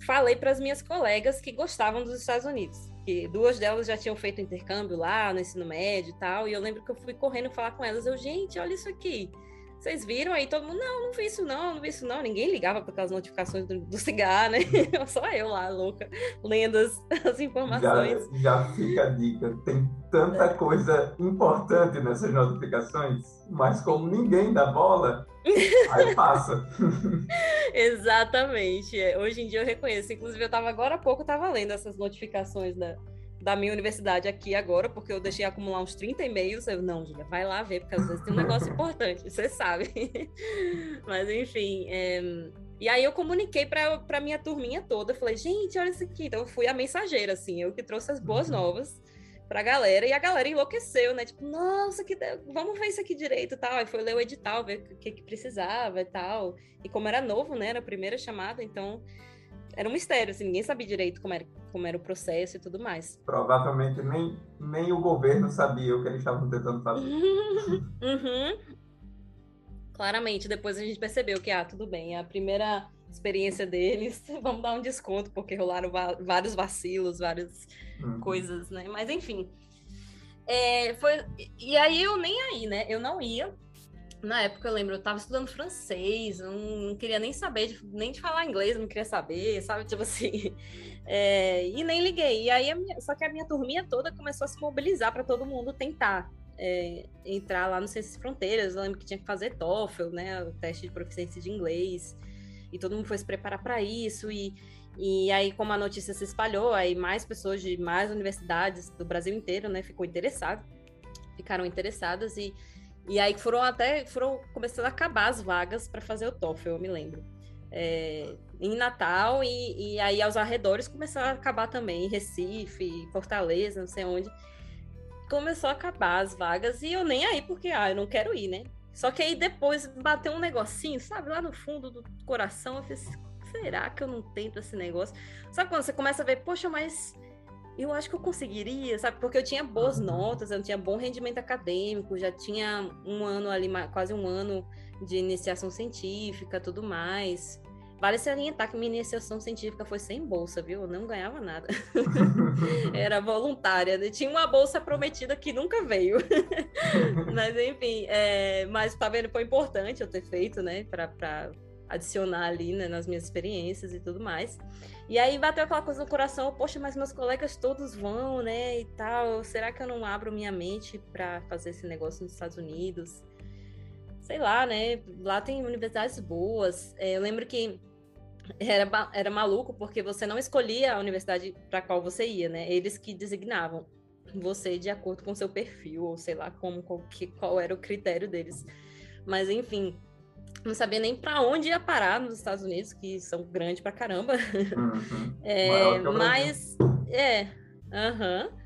falei para as minhas colegas que gostavam dos Estados Unidos que duas delas já tinham feito intercâmbio lá no ensino médio e tal, e eu lembro que eu fui correndo falar com elas, eu, gente, olha isso aqui. Vocês viram aí? Todo mundo, não, não vi isso não, não vi isso não. Ninguém ligava para aquelas notificações do, do cigarro, né? [LAUGHS] Só eu lá, louca, lendo as, as informações. Já, já fica a dica, tem tanta coisa importante nessas notificações, mas como ninguém dá bola, aí passa. [LAUGHS] Exatamente. É, hoje em dia eu reconheço. Inclusive, eu estava agora há pouco, estava lendo essas notificações da, da minha universidade aqui agora, porque eu deixei acumular uns 30 e-mails. Eu, não, Julia, vai lá ver, porque às vezes tem um negócio importante, você sabe. [LAUGHS] Mas, enfim. É... E aí eu comuniquei para minha turminha toda. Falei, gente, olha isso aqui. Então, eu fui a mensageira, assim, eu que trouxe as boas uhum. novas pra galera, e a galera enlouqueceu, né? Tipo, nossa, que vamos ver isso aqui direito e tal. Aí foi ler o edital, ver o que, que precisava e tal. E como era novo, né? Era a primeira chamada, então era um mistério, assim, ninguém sabia direito como era, como era o processo e tudo mais. Provavelmente nem, nem o governo sabia o que eles estavam tentando fazer. [LAUGHS] uhum. Claramente, depois a gente percebeu que, ah, tudo bem, é a primeira experiência deles, [LAUGHS] vamos dar um desconto, porque rolaram vários vacilos, várias uhum. coisas, né? Mas enfim. É, foi, e aí eu nem aí, né? Eu não ia. Na época eu lembro, eu tava estudando francês, eu não queria nem saber, de, nem de falar inglês, não queria saber, sabe? [LAUGHS] Tipo assim. É, e nem liguei. E aí, minha, só que a minha turminha toda começou a se mobilizar para todo mundo tentar é, entrar lá no Ciências Fronteiras. Eu lembro que tinha que fazer TOEFL, né? O teste de proficiência de inglês e todo mundo foi se preparar para isso e e aí, como a notícia se espalhou, aí mais pessoas de mais universidades do Brasil inteiro, né, ficou interessado, ficaram interessadas e, e aí foram até foram começando a acabar as vagas para fazer o TOEFL, eu me lembro. É, em Natal e, e aí aos arredores começou a acabar também, em Recife, Fortaleza, não sei onde. Começou a acabar as vagas e eu nem aí, porque ah, eu não quero ir, né? Só que aí depois bateu um negocinho, sabe, lá no fundo do coração, eu fiz, será que eu não tento esse negócio? Sabe quando você começa a ver, poxa, mas eu acho que eu conseguiria, sabe? Porque eu tinha boas notas, eu tinha bom rendimento acadêmico, já tinha um ano ali, quase um ano de iniciação científica, tudo mais. Vale se alientar que minha iniciação científica foi sem bolsa, viu? Eu não ganhava nada. [LAUGHS] Era voluntária. Né? Tinha uma bolsa prometida que nunca veio. [LAUGHS] mas, enfim, é... mas tá vendo? Foi importante eu ter feito, né? Pra adicionar ali né, nas minhas experiências e tudo mais. E aí bateu aquela coisa no coração, poxa, mas meus colegas todos vão, né, e tal, será que eu não abro minha mente para fazer esse negócio nos Estados Unidos? Sei lá, né, lá tem universidades boas. É, eu lembro que era, era maluco porque você não escolhia a universidade para qual você ia, né, eles que designavam você de acordo com seu perfil, ou sei lá como, qual, que, qual era o critério deles. Mas enfim, não sabia nem para onde ia parar nos Estados Unidos, que são grandes pra caramba. Uhum. [LAUGHS] É, mas, é, aham. Uhum.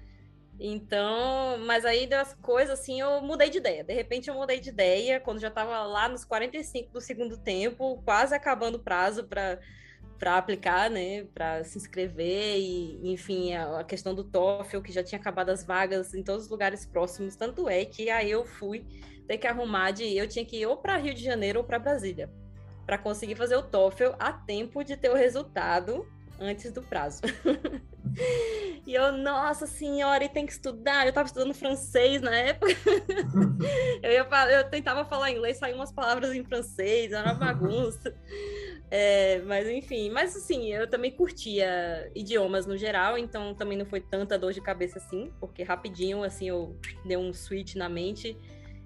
Então, mas aí das coisas assim, eu mudei de ideia. De repente eu mudei de ideia quando já estava lá nos 45 do segundo tempo, quase acabando o prazo para para aplicar, né, para se inscrever e, enfim, a, a, questão do TOEFL que já tinha acabado as vagas em todos os lugares próximos, tanto é que aí eu fui ter que arrumar de eu tinha que ir ou para Rio de Janeiro ou para Brasília para conseguir fazer o TOEFL a tempo de ter o resultado antes do prazo. [LAUGHS] e eu, nossa senhora, e tem que estudar. Eu estava estudando francês na época. [LAUGHS] eu, ia, eu tentava falar inglês, saíam umas palavras em francês, era uma bagunça. É, mas enfim, mas assim, eu também curtia idiomas no geral, então também não foi tanta dor de cabeça assim, porque rapidinho, assim, eu dei um switch na mente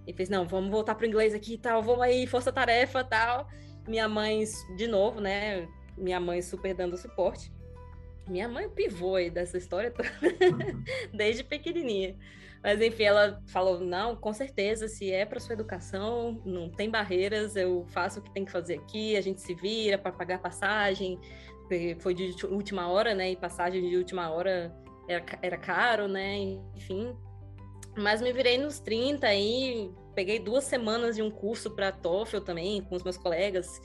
e fez, não, vamos voltar pro inglês aqui e tal, vamos aí, força-tarefa tal. Minha mãe, de novo, né? Minha mãe super dando suporte. Minha mãe pivô aí dessa história toda, [LAUGHS] desde pequenininha. Mas enfim, ela falou: não, com certeza, se é para sua educação, não tem barreiras, eu faço o que tem que fazer aqui, a gente se vira para pagar passagem. Foi de última hora, né? E passagem de última hora era, era caro, né? Enfim, mas me virei nos 30 aí, peguei duas semanas de um curso para TOEFL também, com os meus colegas.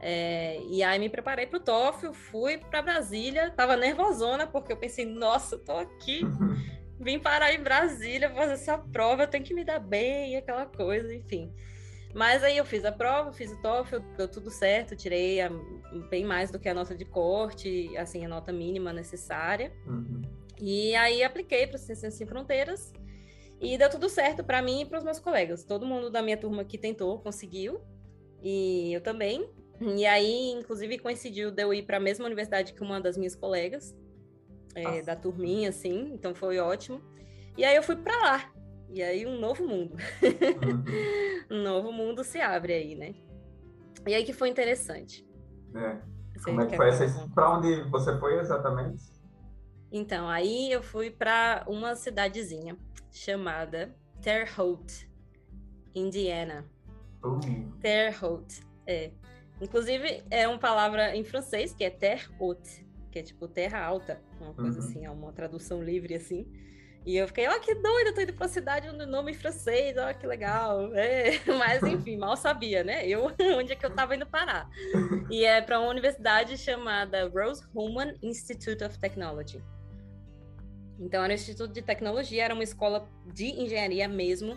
É, e aí me preparei para o TOEFL, fui para Brasília, tava nervosona, porque eu pensei, nossa, tô aqui, [LAUGHS] vim parar em Brasília fazer essa prova, eu tenho que me dar bem, aquela coisa, enfim. Mas aí eu fiz a prova, fiz o TOEFL, deu tudo certo, tirei a, bem mais do que a nota de corte, assim, a nota mínima necessária. Uhum. E aí apliquei para o Ciências Sem Fronteiras, e deu tudo certo para mim e para os meus colegas. Todo mundo da minha turma que tentou conseguiu, e eu também. E aí, inclusive, coincidiu de eu ir para a mesma universidade que uma das minhas colegas, é, da turminha, assim, então foi ótimo. E aí eu fui para lá. E aí um novo mundo. Uhum. [LAUGHS] um novo mundo se abre aí, né? E aí que foi interessante. É. Como é que foi essa... Para onde você foi exatamente? Então, aí eu fui para uma cidadezinha chamada Terre Haute, Indiana. Uh. Terre Haute, é. Inclusive, é uma palavra em francês que é Terre Haute, que é tipo terra alta, uma coisa uhum. assim, é uma tradução livre assim. E eu fiquei, ó, oh, que doido, eu tô indo pra cidade onde o nome é francês, ó, oh, que legal. É, [LAUGHS] mas enfim, mal sabia, né? Eu, [LAUGHS] onde é que eu tava indo parar. [LAUGHS] E é para uma universidade chamada Rose Human Institute of Technology. Então, era o Instituto de Tecnologia, era uma escola de engenharia mesmo,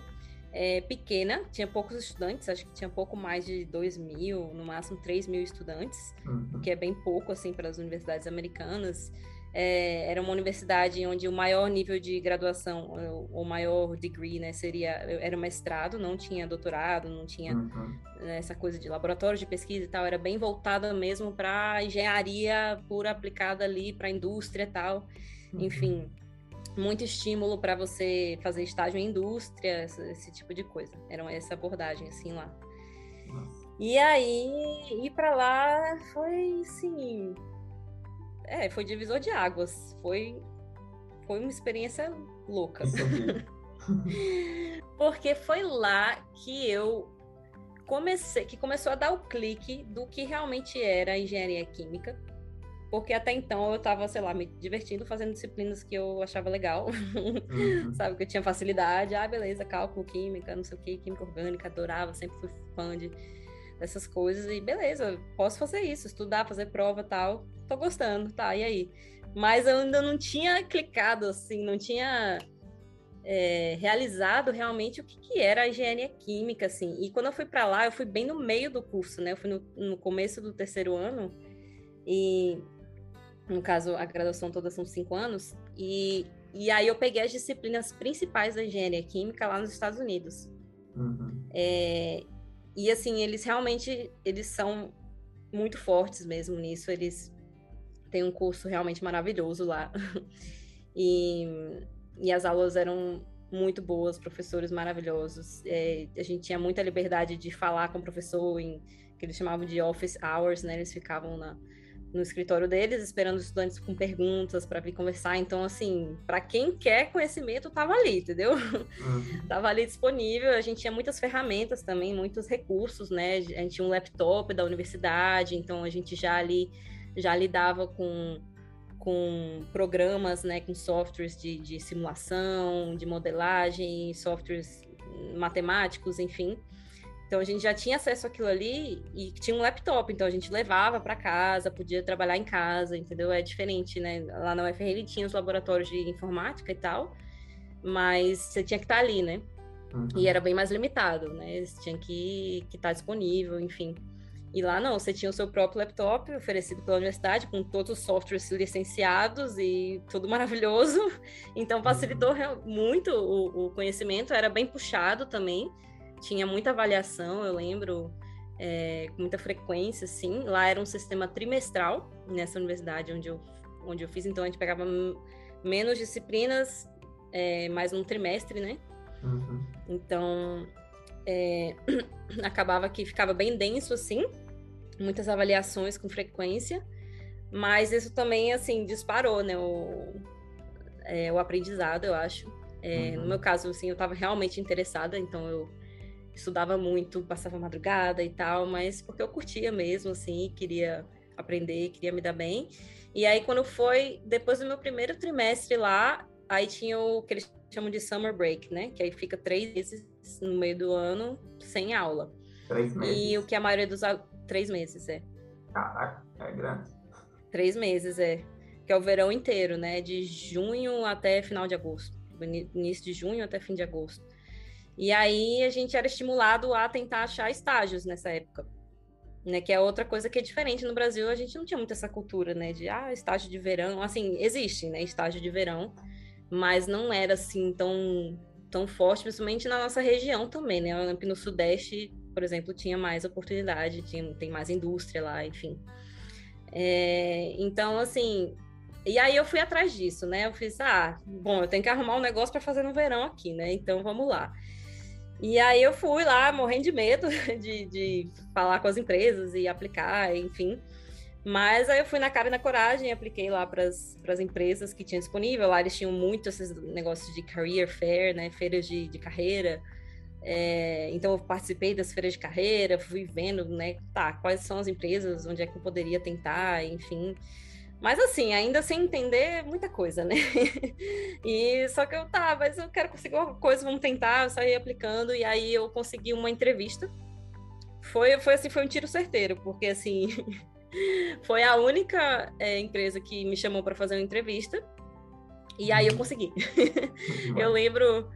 é, pequena, tinha poucos estudantes, acho que tinha pouco mais de 2 mil, no máximo 3 mil estudantes, uhum. o que é bem pouco, assim, para as universidades americanas. É, era uma universidade onde o maior nível de graduação, o maior degree, né, seria, era mestrado, não tinha doutorado, não tinha uhum. Né, essa coisa de laboratório de pesquisa e tal, era bem voltada mesmo para engenharia pura aplicada ali para indústria e tal. Uhum. Enfim, muito estímulo para você fazer estágio em indústria, esse, esse, tipo de coisa. Era essa abordagem assim lá. Nossa. E aí, ir para lá foi sim, é, foi divisor de águas. Foi foi uma experiência louca. [LAUGHS] Porque foi lá que eu comecei, que começou a dar o clique do que realmente era engenharia química porque até então eu estava, sei lá, me divertindo fazendo disciplinas que eu achava legal, uhum. [LAUGHS] sabe, que eu tinha facilidade, ah, beleza, cálculo, química, não sei o que, química orgânica, adorava, sempre fui fã de, dessas coisas, e beleza, posso fazer isso, estudar, fazer prova tal, tô gostando, tá, e aí? Mas eu ainda não tinha clicado, assim, não tinha é, realizado realmente o que, que, era a engenharia química, assim. E quando eu fui para lá, eu fui bem no meio do curso, né? Eu fui no, no, começo do terceiro ano e, no caso, a graduação toda são cinco anos. E, e aí eu peguei as disciplinas principais da engenharia química lá nos Estados Unidos. Uhum. É, e assim, eles realmente eles são muito fortes mesmo nisso. Eles têm um curso realmente maravilhoso lá. [LAUGHS] e, e as aulas eram muito boas, professores maravilhosos. É, a gente tinha muita liberdade de falar com o professor em que eles chamavam de office hours, né? Eles ficavam na, no escritório deles, esperando os estudantes com perguntas para vir conversar. Então, assim, para quem quer conhecimento, tava ali, entendeu? Uhum. [LAUGHS] tava ali disponível. A gente tinha muitas ferramentas também, muitos recursos, né? A gente tinha um laptop da universidade, então a gente já ali já lidava com com programas, né, com softwares de, de simulação, de modelagem, softwares matemáticos, enfim. Então a gente já tinha acesso àquilo ali e tinha um laptop, então a gente levava para casa, podia trabalhar em casa, entendeu? É diferente, né? Lá na UFRN tinha os laboratórios de informática e tal, mas você tinha que estar ali, né? Uhum. E era bem mais limitado, né? Você tinha que, que estar disponível, enfim. E lá não, você tinha o seu próprio laptop oferecido pela universidade, com todos os softwares licenciados e tudo [LAUGHS] maravilhoso. Então facilitou uhum. muito o, o conhecimento, era bem puxado também tinha muita avaliação, eu lembro, é, com muita frequência, sim. Lá era um sistema trimestral, nessa universidade onde eu, onde eu fiz, então a gente pegava menos disciplinas, é, mais um trimestre, né? Uhum. Então, é, [CLEARS THROAT] acabava que ficava bem denso, assim, muitas avaliações com frequência, mas isso também, assim, disparou, né? O, é, o aprendizado, eu acho. É, uhum. No meu caso, assim, eu estava realmente interessada, então eu estudava muito, passava madrugada e tal, mas porque eu curtia mesmo, assim, queria aprender, queria me dar bem. E aí, quando foi, depois do meu primeiro trimestre lá, aí tinha o que eles chamam de summer break, né? Que aí fica três meses no meio do ano sem aula. Três meses. E o que a maioria dos. Três meses, é. Caraca, é grande. Três meses, é. Que é o verão inteiro, né? De junho até final de agosto. Início de junho até fim de agosto. E aí a gente era estimulado a tentar achar estágios nessa época. Né, que é outra coisa que é diferente no Brasil, a gente não tinha muito essa cultura, né, de ah, estágio de verão, assim, existe, né, estágio de verão, mas não era assim tão tão forte, principalmente na nossa região também, né? No Sudeste, por exemplo, tinha mais oportunidade, tinha, tem mais indústria lá, enfim. É, então, assim, e aí eu fui atrás disso, né? Eu fiz, ah, bom, eu tenho que arrumar um negócio para fazer no verão aqui, né? Então vamos lá. E aí eu fui lá morrendo de medo [LAUGHS] de, de falar com as empresas e aplicar, enfim. Mas aí eu fui na cara e na coragem, apliquei lá para as empresas que tinham disponível. Lá eles tinham muito esses negócios de career fair, né? Feiras de, de carreira. É, então eu participei das feiras de carreira, fui vendo, né? Tá, quais são as empresas, onde é que eu poderia tentar, enfim. Mas assim, ainda sem entender muita coisa, né? [LAUGHS] e só que eu, tá, mas eu quero conseguir uma coisa, vamos tentar, eu saí aplicando, e aí eu consegui uma entrevista. Foi, foi assim, foi um tiro certeiro, porque assim, [LAUGHS] foi a única é, empresa que me chamou para fazer uma entrevista. E aí eu consegui. [LAUGHS] eu lembro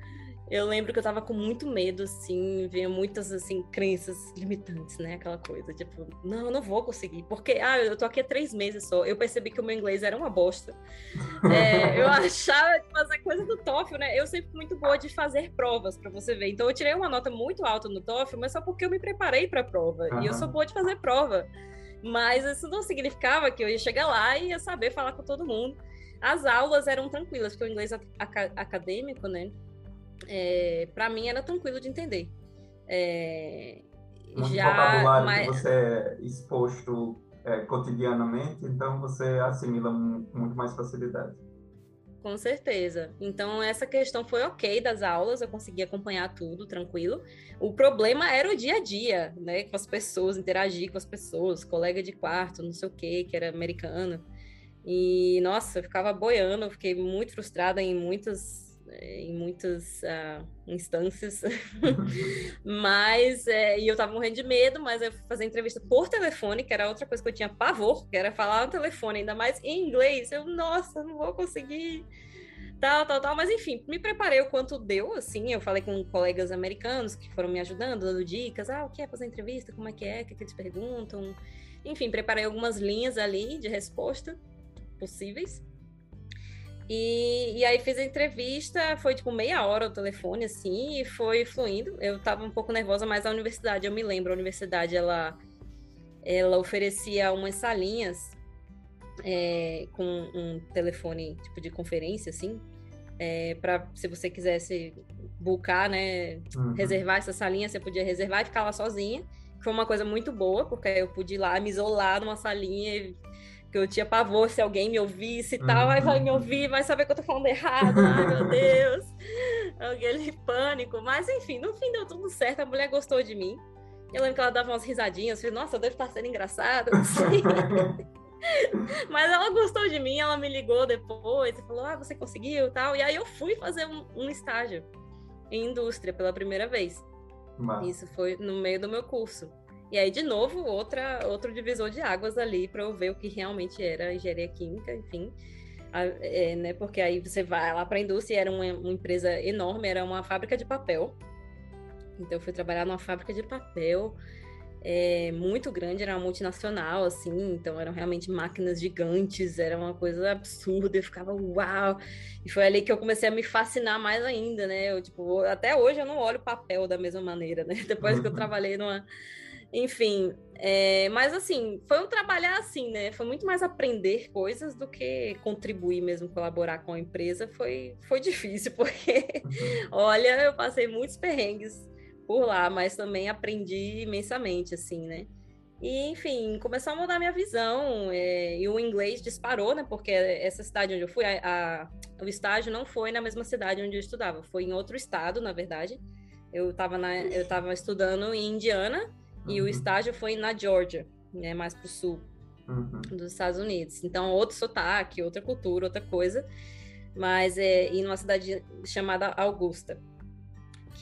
eu lembro que eu tava com muito medo, assim, via muitas, assim, crenças [LAUGHS] limitantes, né? Aquela coisa, tipo, não, eu não vou conseguir, porque, ah, eu tô aqui há três meses só, eu percebi que o meu inglês era uma bosta. [LAUGHS] É, eu achava de fazer coisa do TOEFL, né? Eu sempre fui muito boa de fazer provas, para você ver. Então, eu tirei uma nota muito alta no TOEFL, mas só porque eu me preparei pra prova, uhum. e eu sou boa de fazer prova. Mas isso não significava que eu ia chegar lá e ia saber falar com todo mundo. As aulas eram tranquilas, porque o inglês acadêmico, né? É, para mim era tranquilo de entender. É, Muito já, vocabulário mas... que você é exposto é, cotidianamente, então você assimila muito mais facilidade. Com certeza. Então, essa questão foi ok das aulas, eu consegui acompanhar tudo tranquilo. O problema era o dia a dia, né? Com as pessoas, interagir com as pessoas, colega de quarto, não sei o quê, que era americano. E, nossa, eu ficava boiando, eu fiquei muito frustrada em muitas em muitas uh, instâncias, [LAUGHS] mas é, e eu tava morrendo de medo, mas eu fui fazer entrevista por telefone, que era outra coisa que eu tinha pavor, que era falar no telefone, ainda mais em inglês. Eu, nossa, não vou conseguir. tal, tal, tal. Mas enfim, me preparei o quanto deu, assim. Eu falei com colegas americanos que foram me ajudando, dando dicas. Ah, o que é fazer entrevista? Como é que é? O que, é que eles perguntam? Enfim, preparei algumas linhas ali de resposta possíveis. E, e aí fiz a entrevista, foi tipo meia hora o telefone, assim, e foi fluindo. Eu tava um pouco nervosa, mas a universidade, eu me lembro, a universidade, ela, ela oferecia umas salinhas é, com um telefone tipo de conferência, assim, é, para se você quisesse buscar, né, uhum. reservar essa salinha, você podia reservar e ficar lá sozinha. Foi uma coisa muito boa, porque eu pude ir lá me isolar numa salinha e que eu tinha pavor se alguém me ouvisse e tal, uhum. vai me ouvir, vai saber que eu tô falando errado, ai meu [LAUGHS] Deus, aquele pânico, mas enfim, no fim deu tudo certo, a mulher gostou de mim, eu lembro que ela dava umas risadinhas, eu falei, nossa, eu devo estar sendo engraçada, não sei. [LAUGHS] Mas ela gostou de mim, ela me ligou depois e falou: Ah, você conseguiu tal. E aí eu fui fazer um, um estágio em indústria pela primeira vez. Mas... Isso foi no meio do meu curso. E aí, de novo, outra, outro divisor de águas ali para eu ver o que realmente era engenharia química, enfim. É, né, porque aí você vai lá para a indústria, era uma, uma empresa enorme, era uma fábrica de papel. Então, eu fui trabalhar numa fábrica de papel é, muito grande, era uma multinacional, assim, então eram realmente máquinas gigantes, era uma coisa absurda, eu ficava uau! E foi ali que eu comecei a me fascinar mais ainda, né? Eu, tipo, até hoje eu não olho papel da mesma maneira, né? [LAUGHS] Depois que eu uhum. trabalhei numa. Enfim, é, mas assim, foi um trabalhar assim, né? Foi muito mais aprender coisas do que contribuir mesmo, colaborar com a empresa. Foi, foi difícil, [LAUGHS] porque, uhum. olha, eu passei muitos perrengues por lá, mas também aprendi imensamente, assim, né? E, enfim, começou a mudar minha visão. É, e o inglês disparou, né? Porque essa cidade onde eu fui, a, a, o estágio não foi na mesma cidade onde eu estudava, foi em outro estado, na verdade. Eu estava eu tava estudando em Indiana uhum. e o uhum. estágio foi na Georgia, né? Mais para o sul uhum. dos Estados Unidos. Então, outro sotaque, outra cultura, outra coisa. Mas é em uma cidade chamada Augusta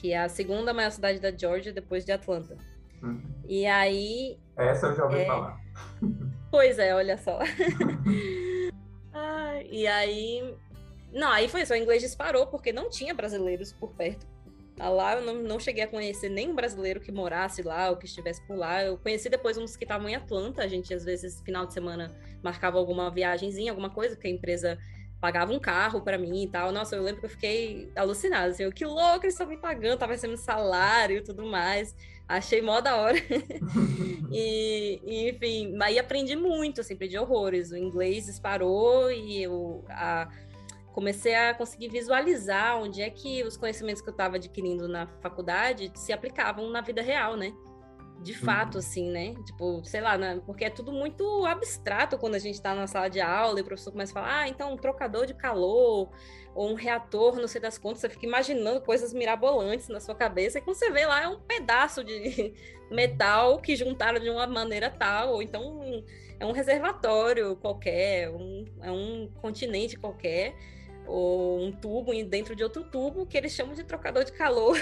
que é a segunda maior cidade da Georgia depois de Atlanta. Uhum. E aí. Essa eu já ouvi é... falar. Pois é, olha só. [LAUGHS] ah, e aí. Não, aí foi isso, o inglês disparou porque não tinha brasileiros por perto. Tá lá eu não, não cheguei a conhecer nenhum brasileiro que morasse lá ou que estivesse por lá. Eu conheci depois uns que estavam em Atlanta. A gente, às vezes, final de semana, marcava alguma viagemzinha, alguma coisa, porque a empresa pagava um carro para mim e tal. Nossa, eu lembro que eu fiquei alucinada, assim, que louco, eles estão me pagando, tava recebendo salário e tudo mais. Achei mó da hora. [LAUGHS] e, e, enfim, aí aprendi muito, assim, aprendi horrores. O inglês disparou e eu a, comecei a conseguir visualizar onde é que os conhecimentos que eu estava adquirindo na faculdade se aplicavam na vida real, né? de fato, uhum. assim, né? Tipo, sei lá, né? porque é tudo muito abstrato quando a gente está na sala de aula e o professor começa a falar, ah, então um trocador de calor ou um reator, não sei das contas, você fica imaginando coisas mirabolantes na sua cabeça, e quando você vê lá é um pedaço de [LAUGHS] metal que juntaram de uma maneira tal, ou então é um reservatório qualquer, um, é um continente qualquer ou um tubo dentro de outro tubo que eles chamam de trocador de calor.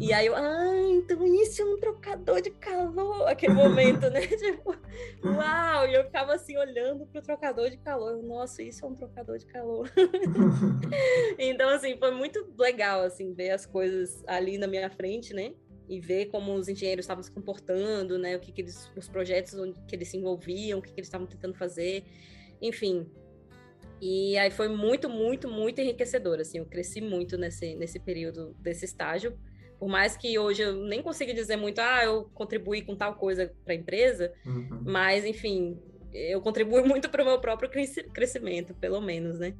e aí eu, ah, então isso é um trocador de calor, aquele momento, né? [LAUGHS] Tipo, uau! E eu ficava assim olhando pro trocador de calor. Nossa, isso é um trocador de calor. [LAUGHS] então, assim, foi muito legal, assim, ver as coisas ali na minha frente, né? E ver como os engenheiros estavam se comportando, né? O que, que eles, os projetos onde que eles se envolviam, o que, que eles estavam tentando fazer. Enfim, e aí foi muito, muito, muito enriquecedor, assim, eu cresci muito nesse, nesse período desse estágio, por mais que hoje eu nem consiga dizer muito, ah, eu contribuí com tal coisa para a empresa, uhum. mas, enfim, eu contribuo [LAUGHS] muito para o meu próprio crescimento, pelo menos, né?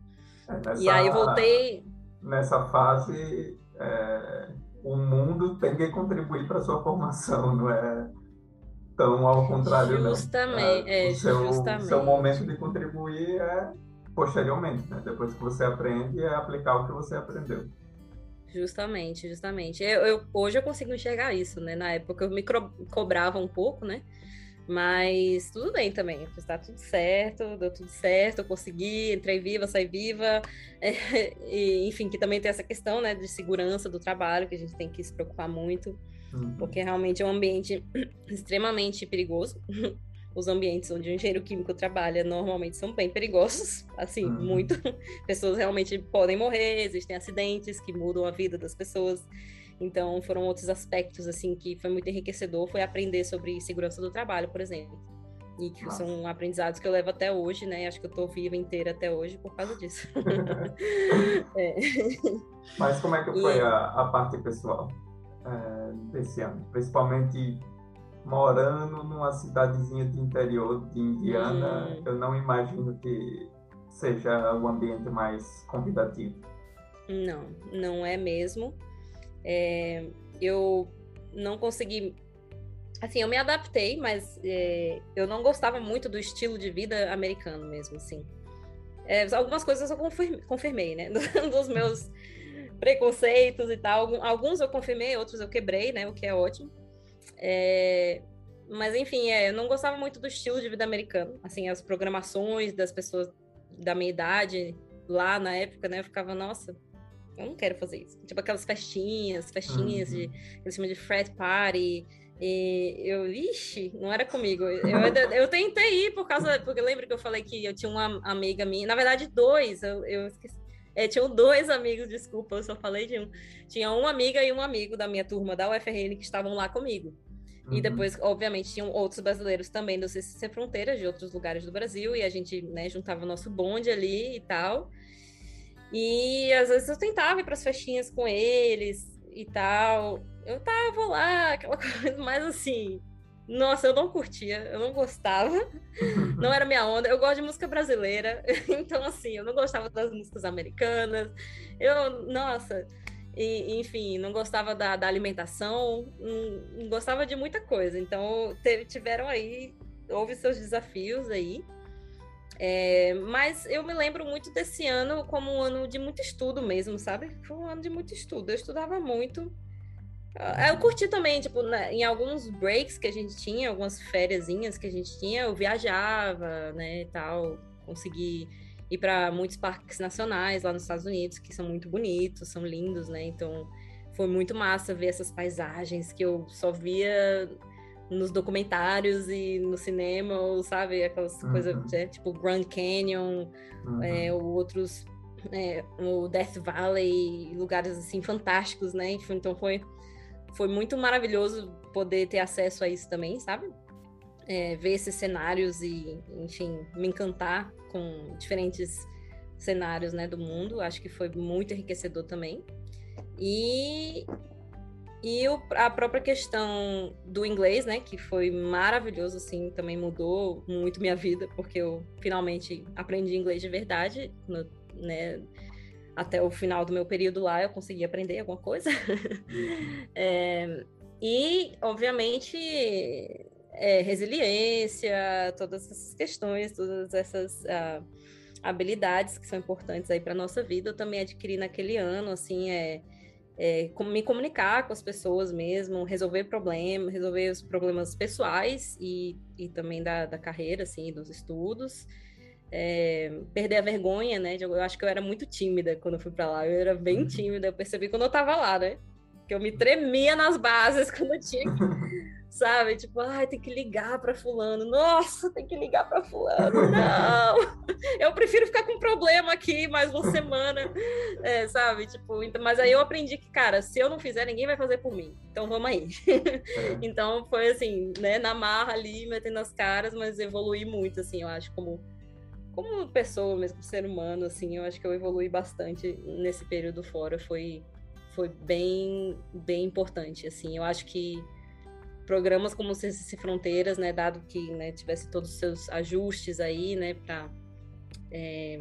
É, nessa, e aí eu voltei... Nessa fase, é, o mundo tem que contribuir para sua formação, não é tão ao contrário, justamente, não. É, é, o seu, justamente. seu momento de contribuir é posteriormente, né? Depois que você aprende, é aplicar o que você aprendeu. Justamente, justamente. Eu, eu, hoje eu consigo enxergar isso, né? Na época eu me cobrava um pouco, né? Mas tudo bem também, está tudo certo, deu tudo certo, eu consegui, entrei viva, saí viva, é, [LAUGHS] e, enfim, que também tem essa questão, né, de segurança do trabalho, que a gente tem que se preocupar muito, uhum. porque realmente é um ambiente [CLEARS THROAT] extremamente perigoso, os ambientes onde o engenheiro químico trabalha normalmente são bem perigosos, assim, uhum. muito. [LAUGHS] Pessoas realmente podem morrer, existem acidentes que mudam a vida das pessoas. Então, foram outros aspectos, assim, que foi muito enriquecedor, foi aprender sobre segurança do trabalho, por exemplo. E que Nossa. são aprendizados que eu levo até hoje, né? Acho que eu tô viva inteira até hoje por causa disso. [LAUGHS] [LAUGHS] é. Mas como é que foi e... a, a, parte pessoal é, desse ano? Principalmente morando numa cidadezinha de interior de Indiana, hum. eu não imagino que seja o ambiente mais convidativo. Não, não é mesmo. É, eu não consegui. Assim, eu me adaptei, mas é, eu não gostava muito do estilo de vida americano mesmo, assim. É, algumas coisas eu confirmei, confirmei né? [LAUGHS] Dos meus preconceitos e tal. Alguns eu confirmei, outros eu quebrei, né? O que é ótimo. É, mas enfim, é, eu não gostava muito do estilo de vida americano. Assim, as programações das pessoas da minha idade lá na época, né? Eu ficava, nossa, eu não quero fazer isso. Tipo aquelas festinhas, festinhas uhum. de. Eles chamam de frat party. E eu, ixi, não era comigo. Eu, eu, tentei ir por causa. Porque lembra que eu falei que eu tinha uma amiga minha, na verdade, dois, eu, eu esqueci. É, tinham dois amigos, desculpa, eu só falei de um. Tinha uma amiga e um amigo da minha turma da UFRN que estavam lá comigo. Uhum. E depois, obviamente, tinham outros brasileiros também do CCC Fronteiras, de outros lugares do Brasil, e a gente né, juntava o nosso bonde ali e tal. E às vezes eu tentava ir para as festinhas com eles e tal. Eu tava lá, aquela [LAUGHS] coisa, mas assim, nossa, eu não curtia, eu não gostava, não era minha onda. Eu gosto de música brasileira, [LAUGHS] então assim, eu não gostava das músicas americanas. Eu, nossa, e, enfim, não gostava da, da alimentação, não, não, gostava de muita coisa. Então, teve, tiveram aí, houve seus desafios aí. É, mas eu me lembro muito desse ano como um ano de muito estudo mesmo, sabe? Foi um ano de muito estudo. Eu estudava muito. Ah, eu curti também, tipo, né, em alguns breaks que a gente tinha, algumas férias que a gente tinha, eu viajava, né, e tal, consegui ir para muitos parques nacionais lá nos Estados Unidos, que são muito bonitos, são lindos, né? Então, foi muito massa ver essas paisagens que eu só via nos documentários e no cinema, ou, sabe, aquelas uhum. coisas, né? tipo Grand Canyon, uhum. é, ou outros, é, o Death Valley, lugares assim fantásticos, né? Então foi, foi muito maravilhoso poder ter acesso a isso também, sabe? É, ver esses cenários e, enfim, me encantar com diferentes cenários né, do mundo. Acho que foi muito enriquecedor também. E e o, a própria questão do inglês, né, que foi maravilhoso, assim, também mudou muito minha vida, porque eu finalmente aprendi inglês de verdade, no, né, até o final do meu período lá eu consegui aprender alguma coisa. [LAUGHS] é, e, obviamente, é, resiliência, todas essas questões, todas essas uh, habilidades que são importantes aí para nossa vida, eu também adquiri naquele ano, assim, é é, me comunicar com as pessoas mesmo, resolver problemas, resolver os problemas pessoais e, e também da, da carreira, assim, dos estudos. É, perder a vergonha, né? Eu acho que eu era muito tímida quando eu fui para lá. Eu era bem uhum. tímida, eu percebi quando eu tava lá, né? Que eu me tremia nas bases [LAUGHS] quando eu tinha que [LAUGHS] sabe? Tipo, ai, tem que ligar para fulano. Nossa, tem que ligar para fulano. [LAUGHS] Não. eu prefiro ficar com problema aqui mais uma semana, é, sabe? Tipo, então, mas aí eu aprendi que, cara, se eu não fizer, ninguém vai fazer por mim. Então vamos aí. É. então foi assim, né, na marra ali, metendo as caras, mas evolui muito assim, eu acho como como pessoa mesmo, ser humano, assim, eu acho que eu evolui bastante nesse período fora, foi foi bem bem importante, assim. Eu acho que programas como o CCC Fronteiras, né, dado que né, tivesse todos os seus ajustes aí, né, para é,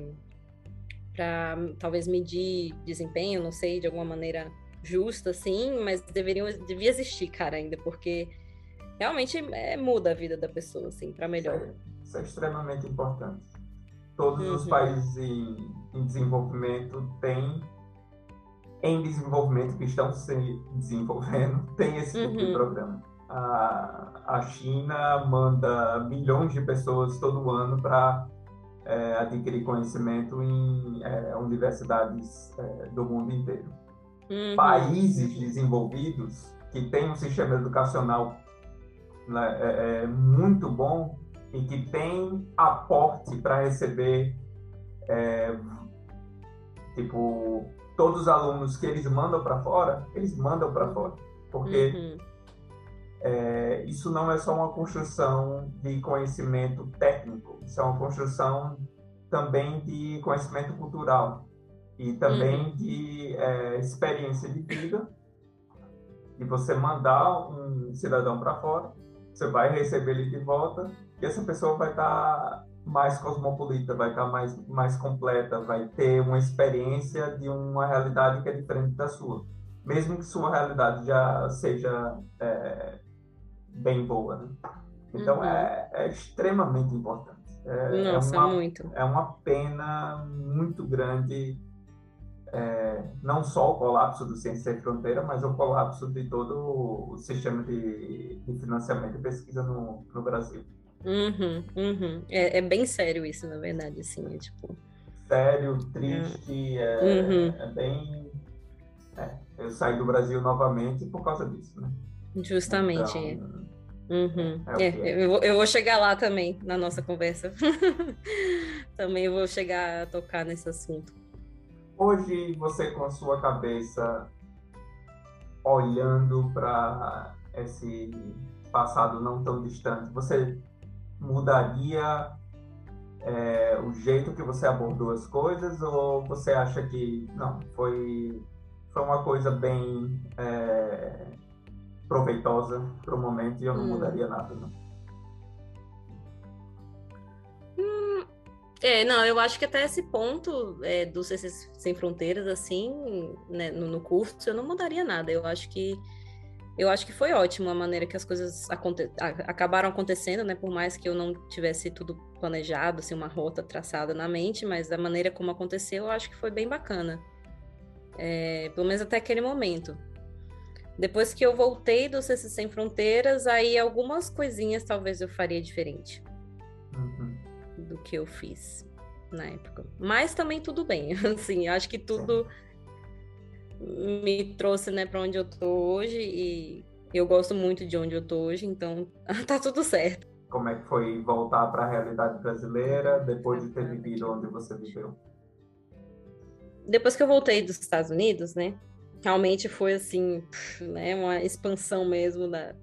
para talvez medir desempenho, não sei, de alguma maneira justa, assim, mas deveriam devia existir, cara, ainda, porque realmente é, muda a vida da pessoa, assim, para melhor. Isso é, isso é, extremamente importante. Todos uhum. os países em, em desenvolvimento têm em desenvolvimento que estão se desenvolvendo [LAUGHS] tem esse tipo uhum. de programa a, a China manda milhões de pessoas todo ano para é, adquirir conhecimento em é, universidades é, do mundo inteiro. Uhum. Países desenvolvidos que têm um sistema educacional né, é, é muito bom e que tem aporte para receber, é, tipo, todos os alunos que eles mandam para fora, eles mandam para fora. Porque uhum. é, isso não é só uma construção de conhecimento técnico, isso é uma construção também de conhecimento cultural e também uhum. de é, experiência de vida. E você mandar um cidadão para fora, você vai receber ele de volta essa pessoa vai estar tá mais cosmopolita, vai estar tá mais, mais completa, vai ter uma experiência de uma realidade que é diferente da sua. Mesmo que sua realidade já seja é, bem boa. Né? Então, uhum. é, é extremamente importante. É, Nossa, é uma, muito. É uma pena muito grande, é, não só o colapso do Ciência Sem Fronteira, mas o colapso de todo o sistema de, de financiamento e pesquisa no, no Brasil. Uhum, uhum. É, é, bem sério isso, na verdade, assim, é tipo... Sério, triste, é, uhum. é bem... É, eu saí do Brasil novamente por causa disso, né? Justamente, então, Uhum. É, é, eu, vou, eu, vou chegar lá também na nossa conversa. [LAUGHS] também vou chegar a tocar nesse assunto. Hoje você com a sua cabeça olhando para esse passado não tão distante, você mudaria é, o jeito que você abordou as coisas ou você acha que não foi foi uma coisa bem é, proveitosa para o momento e eu não hum. mudaria nada, não. Hum, é, não, eu acho que até esse ponto é, do CC Sem Fronteiras, assim, né, no, no, curso, eu não mudaria nada. Eu acho que eu acho que foi ótimo a maneira que as coisas aconte acabaram acontecendo, né? Por mais que eu não tivesse tudo planejado, assim, uma rota traçada na mente, mas da maneira como aconteceu, eu acho que foi bem bacana. É, pelo menos até aquele momento. Depois que eu voltei do CC Sem Fronteiras, aí algumas coisinhas talvez eu faria diferente uhum. do que eu fiz na época. Mas também tudo bem, [LAUGHS] assim, acho que tudo me trouxe, né, para onde eu tô hoje e eu gosto muito de onde eu tô hoje, então [LAUGHS] tá tudo certo. Como é que foi voltar para a realidade brasileira depois de ter vivido onde você viveu? Depois que eu voltei dos Estados Unidos, né, realmente foi assim, né, uma expansão mesmo da,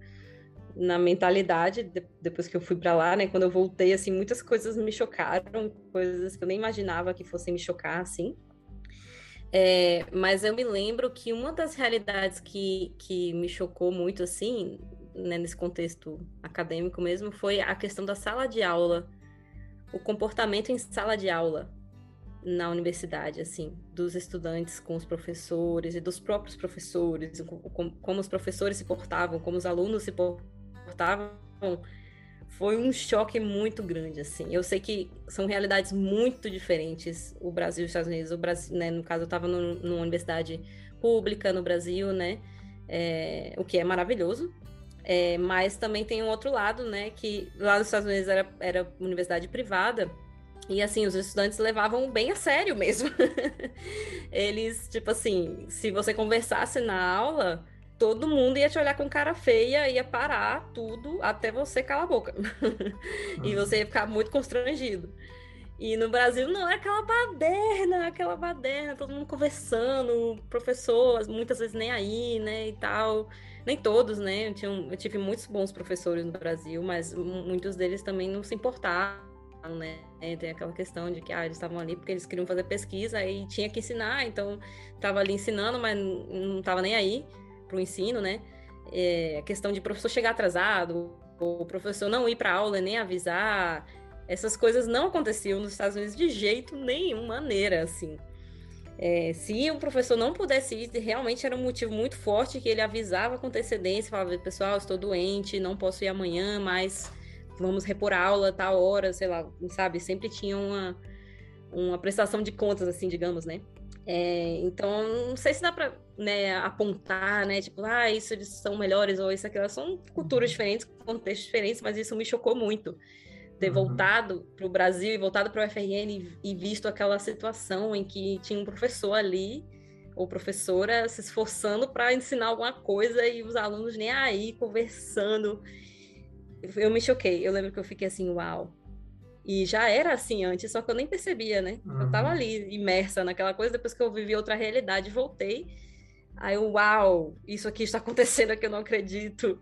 na mentalidade de, depois que eu fui para lá, né? Quando eu voltei, assim, muitas coisas me chocaram, coisas que eu nem imaginava que fossem me chocar, assim. É, mas eu me lembro que uma das realidades que, que me chocou muito, assim, né, nesse contexto acadêmico mesmo, foi a questão da sala de aula, o comportamento em sala de aula, na universidade, assim, dos estudantes com os professores e dos próprios professores, como, como os professores se portavam, como os alunos se portavam, foi um choque muito grande, assim. Eu sei que são realidades muito diferentes, o Brasil e os Estados Unidos. O Brasil, né, no caso, eu estava numa universidade pública no Brasil, né, é, o que é maravilhoso. É, mas também tem um outro lado, né, que lá nos Estados Unidos era, era universidade privada, e assim, os estudantes levavam bem a sério mesmo. [LAUGHS] Eles, tipo assim, se você conversasse na aula, todo mundo ia te olhar com cara feia, ia parar tudo até você calar a boca. [LAUGHS] e você ia ficar muito constrangido. E no Brasil não é aquela baderna, aquela baderna, todo mundo conversando, professor, muitas vezes nem aí, né, e tal. Nem todos, né? Eu, tinha, eu tive muitos bons professores no Brasil, mas muitos deles também não se importavam né? Tem aquela questão de que ah, eles estavam ali porque eles queriam fazer pesquisa e tinha que ensinar, então estava ali ensinando, mas não estava nem aí o ensino, né? É, a questão de professor chegar atrasado, o professor não ir para aula nem avisar, essas coisas não aconteciam nos Estados Unidos de jeito nenhum, maneira, assim. É, se o professor não pudesse ir, realmente era um motivo muito forte que ele avisava com antecedência, falava, pessoal, estou doente, não posso ir amanhã, mas vamos repor a aula tal hora, sei lá, sabe? Sempre tinha uma, uma prestação de contas, assim, digamos, né? É, então, não sei se dá para né, apontar, né? Tipo, ah, isso eles são melhores ou isso aquilo. São culturas diferentes, contextos diferentes, mas isso me chocou muito. Ter uhum. voltado para o Brasil e voltado para o FRN e, e visto aquela situação em que tinha um professor ali ou professora se esforçando para ensinar alguma coisa e os alunos nem aí conversando eu me choquei. Eu lembro que eu fiquei assim, uau. E já era assim antes, só que eu nem percebia, né? Uhum. Eu tava ali, imersa naquela coisa, depois que eu vivi outra realidade, voltei. Aí eu, uau, isso aqui está [LAUGHS] acontecendo aqui, eu não acredito.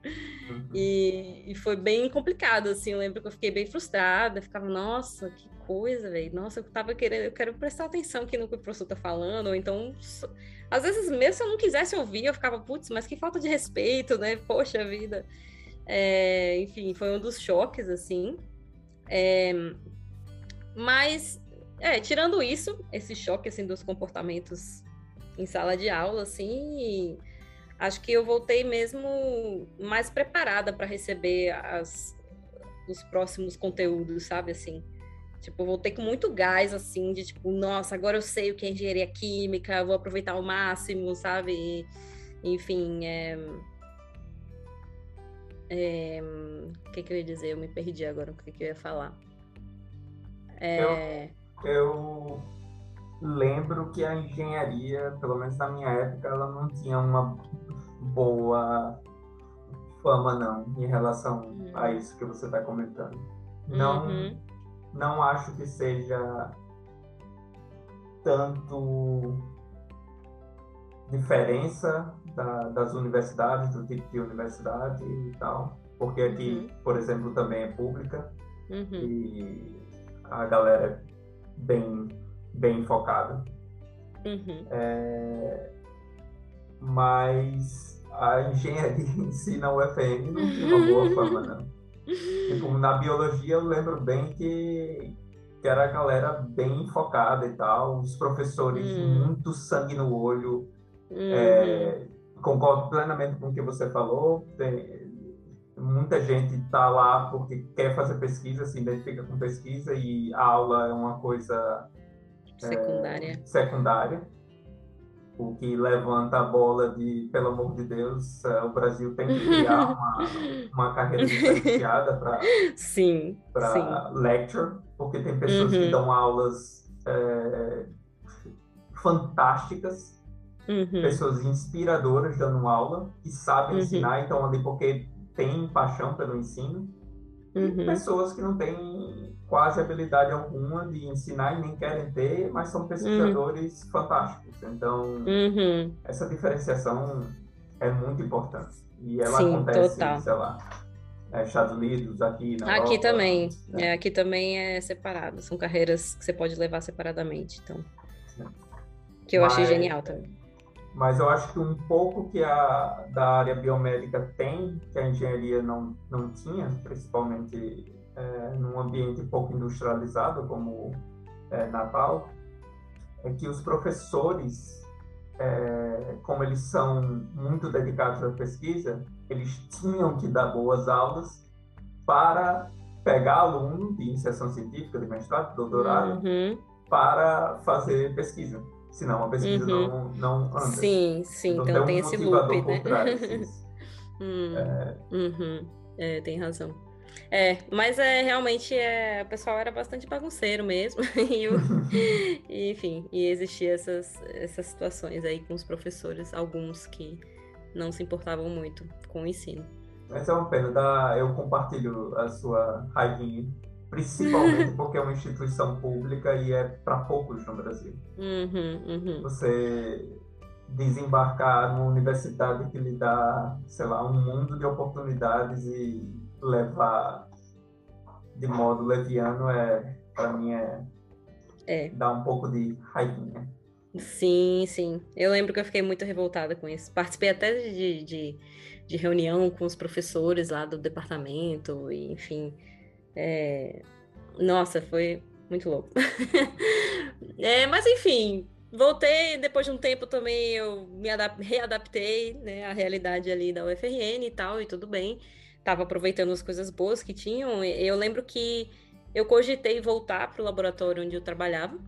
Uhum. E, e, foi bem complicado, assim, eu lembro que eu fiquei bem frustrada, ficava, nossa, que coisa, velho. Nossa, eu tava querendo, eu quero prestar atenção aqui no que o professor tá falando, ou então, às vezes, mesmo se eu não quisesse ouvir, eu ficava, putz, mas que falta de respeito, né? Poxa vida. É, enfim, foi um dos choques, assim. É, mas, é, tirando isso, esse choque, assim, dos comportamentos em sala de aula, assim, acho que eu voltei mesmo mais preparada para receber as, os próximos conteúdos, sabe, assim. Tipo, voltei com muito gás, assim, de tipo, nossa, agora eu sei o que é engenharia química, vou aproveitar ao máximo, sabe? E, enfim, é é, o que, que, eu ia dizer? Eu me perdi agora o que, que eu ia falar. É... Eu, eu, lembro que a engenharia, pelo menos na minha época, ela não tinha uma boa fama, não, em relação uhum. a isso que você está comentando. Não, uhum. não acho que seja tanto diferença da, das universidades, do tipo de universidade e tal, porque aqui, uhum. por exemplo, também é pública uhum. e a galera é bem, bem focada. Uhum. É, mas a engenharia em si na UFM não tinha uma boa fama, não. Tipo, na biologia eu lembro bem que, que era a galera bem focada e tal, os professores hum. muito sangue no olho, Uhum. É, concordo plenamente com o que você falou. Tem, muita gente está lá porque quer fazer pesquisa, se identifica com pesquisa e a aula é uma coisa secundária. É, secundária. O que levanta a bola de, pelo amor de Deus, é, o Brasil tem que criar [LAUGHS] uma, uma carreira diferenciada para sim, para lecture, porque tem pessoas uhum. que dão aulas é, fantásticas Uhum. Pessoas inspiradoras dando aula, que sabem uhum. ensinar, então ali porque tem paixão pelo ensino. Uhum. E pessoas que não têm quase habilidade alguma de ensinar e nem querem ter, mas são pesquisadores uhum. fantásticos. Então, uhum. essa diferenciação é muito importante. E ela Sim, acontece, total. sei lá, Estados Unidos, aqui na Aqui Europa, também. Né? É, aqui também é separado. São carreiras que você pode levar separadamente. Então, que eu Mas, achei genial também mas eu acho que um pouco que a da área biomédica tem, que a engenharia não, não tinha, principalmente é, num ambiente pouco industrializado como é, Natal, é que os professores, é, como eles são muito dedicados à pesquisa, eles tinham que dar boas aulas para pegar aluno de iniciação científica, de mestrado, de doutorado, uhum. para fazer pesquisa senão a pesquisa uhum. não, não anda. Sim, sim, então, então tem, um esse loop, né? [LAUGHS] hum, é... Uhum. é, tem razão. É, mas é realmente é, o pessoal era bastante bagunceiro mesmo. [LAUGHS] e, o, e, [LAUGHS] enfim, e existiam essas, essas situações aí com os professores, alguns que não se importavam muito com o ensino. Mas é uma pena, dá, eu compartilho a sua raivinha principalmente [LAUGHS] porque é uma instituição pública e é para poucos no Brasil. Uhum, uhum. Você desembarcar numa universidade que lhe dá, sei lá, um mundo de oportunidades e levar de modo leviano é, para mim é, é dá um pouco de raivinha. Sim, sim. Eu lembro que eu fiquei muito revoltada com isso. Participei até de, de, de reunião com os professores lá do departamento, e, enfim é... Nossa, foi muito louco. [LAUGHS] é, mas enfim, voltei depois de um tempo também eu me readaptei né, à realidade ali da UFRN e tal, e tudo bem. Tava aproveitando as coisas boas que tinham. Eu lembro que eu cogitei voltar para o laboratório onde eu trabalhava,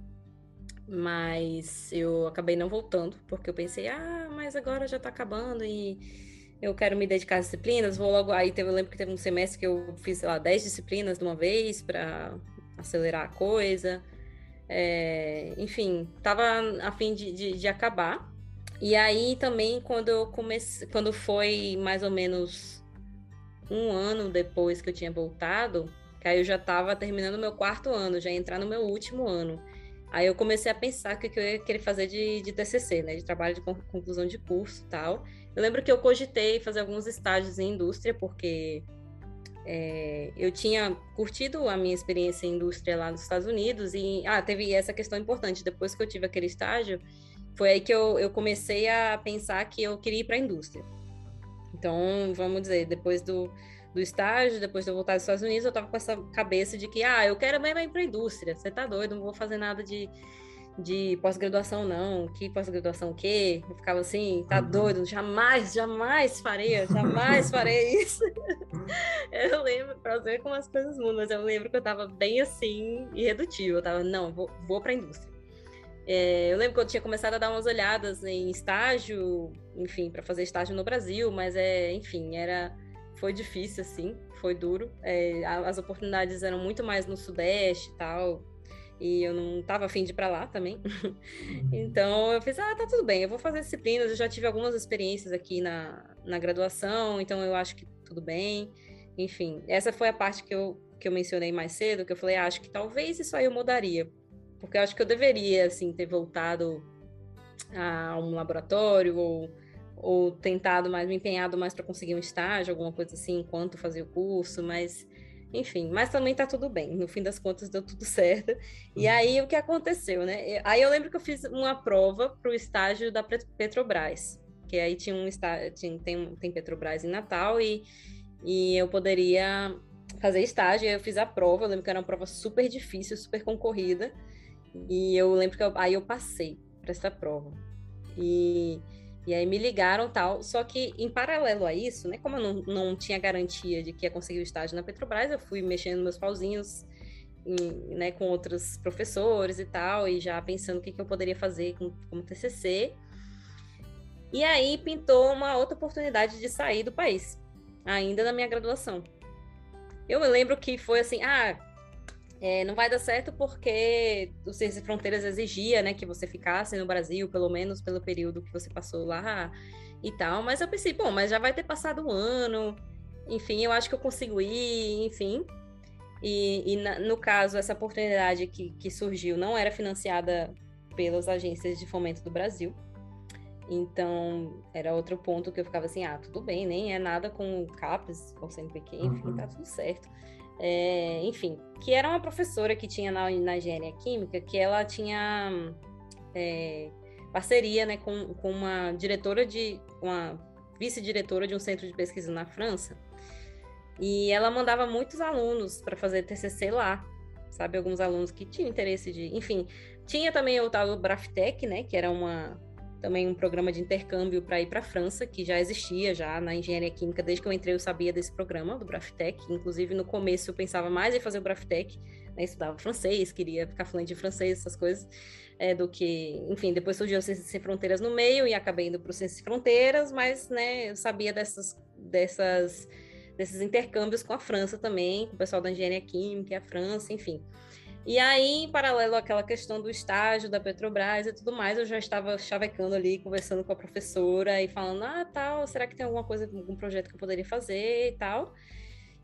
mas eu acabei não voltando, porque eu pensei, ah, mas agora já está acabando e eu quero me dedicar às disciplinas, vou logo. Aí teve, eu lembro que teve um semestre que eu fiz, sei lá, 10 disciplinas de uma vez para acelerar a coisa. É, enfim, tava a fim de, de, de, acabar. E aí também, quando eu comecei, quando foi mais ou menos um ano depois que eu tinha voltado, que aí eu já estava terminando meu quarto ano, já ia entrar no meu último ano. Aí eu comecei a pensar o que eu ia querer fazer de, de TCC, né, de trabalho de conclusão de curso tal. Eu lembro que eu cogitei fazer alguns estágios em indústria, porque é, eu tinha curtido a minha experiência em indústria lá nos Estados Unidos e ah, teve essa questão importante. Depois que eu tive aquele estágio, foi aí que eu, eu comecei a pensar que eu queria ir para a indústria. Então, vamos dizer, depois do, do estágio, depois de eu voltar dos Estados Unidos, eu tava com essa cabeça de que, ah, eu quero mesmo ir para a indústria. Você tá doido, não vou fazer nada de, de pós-graduação, não. Que pós-graduação o quê? Eu ficava assim, tá uhum. doido, jamais, jamais farei, jamais [LAUGHS] farei isso. [LAUGHS] eu lembro, pra ver como as coisas mudam, mas eu lembro que eu tava bem assim, irredutível. Eu tava, não, vou, vou pra indústria. É, eu lembro que eu tinha começado a dar umas olhadas em estágio, enfim, para fazer estágio no Brasil, mas é, enfim, era foi difícil assim, foi duro. É, as oportunidades eram muito mais no Sudeste e tal, e eu não estava afim de ir para lá também. Uhum. então eu fiz, ah, tá tudo bem, eu vou fazer disciplinas. Eu já tive algumas experiências aqui na, na graduação, então eu acho que tudo bem. Enfim, essa foi a parte que eu, que eu mencionei mais cedo, que eu falei, ah, acho que talvez isso aí eu mudaria. Porque eu acho que eu deveria, assim, ter voltado a um laboratório ou, ou tentado mais, me empenhado mais para conseguir um estágio, alguma coisa assim, enquanto fazia o curso, mas enfim, mas também tá tudo bem. No fim das contas, deu tudo [LAUGHS] certo. E uhum. aí, o que aconteceu, né? Aí eu lembro que eu fiz uma prova para o estágio da Petrobras. Que aí tinha um estágio, tinha, tem, tem Petrobras em Natal e, e eu poderia fazer estágio. Eu fiz a prova, eu lembro que era uma prova super difícil, super concorrida. E eu lembro que eu, aí eu passei para essa prova. E e aí me ligaram tal. Só que em paralelo a isso, né? Como eu não, não tinha garantia de que ia conseguir o estágio na Petrobras, eu fui mexendo meus pauzinhos em, né, com outros professores e tal, e já pensando o que, que eu poderia fazer com, como TCC. E aí pintou uma outra oportunidade de sair do país, ainda na minha graduação. Eu me lembro que foi assim, ah, é, não vai dar certo porque o Ciências e Fronteiras exigia, né, que você ficasse no Brasil, pelo menos pelo período que você passou lá e tal. Mas eu pensei, bom, mas já vai ter passado um ano, enfim, eu acho que eu consigo ir, enfim. E, e na, no caso, essa oportunidade que, que surgiu não era financiada pelas agências de fomento do Brasil. Então, era outro ponto que eu ficava assim, ah, tudo bem, nem é nada com CAPES, com CNPq, enfim, uhum. tá tudo certo é, enfim, que era uma professora que tinha na, na engenharia química, que ela tinha é, parceria né, com, com uma diretora de, uma vice-diretora de um centro de pesquisa na França, e ela mandava muitos alunos para fazer TCC lá, sabe, alguns alunos que tinham interesse de, enfim, tinha também o tal do Braftec, né, que era uma também um programa de intercâmbio para ir para a França, que já existia já na engenharia química, desde que eu entrei eu sabia desse programa, do Braftec, inclusive no começo eu pensava mais em fazer o Braftec, né, estudava francês, queria ficar fluente em francês, essas coisas, é, do que, enfim, depois surgiu o Ciências Sem Fronteiras no meio e acabei indo para o Ciências Sem Fronteiras, mas, né, eu sabia dessas, dessas, desses intercâmbios com a França também, com o pessoal da engenharia química e a França, enfim. E aí, em paralelo àquela questão do estágio da Petrobras e tudo mais, eu já estava chavecando ali, conversando com a professora e falando, ah, tal, será que tem alguma coisa, algum projeto que eu poderia fazer e tal.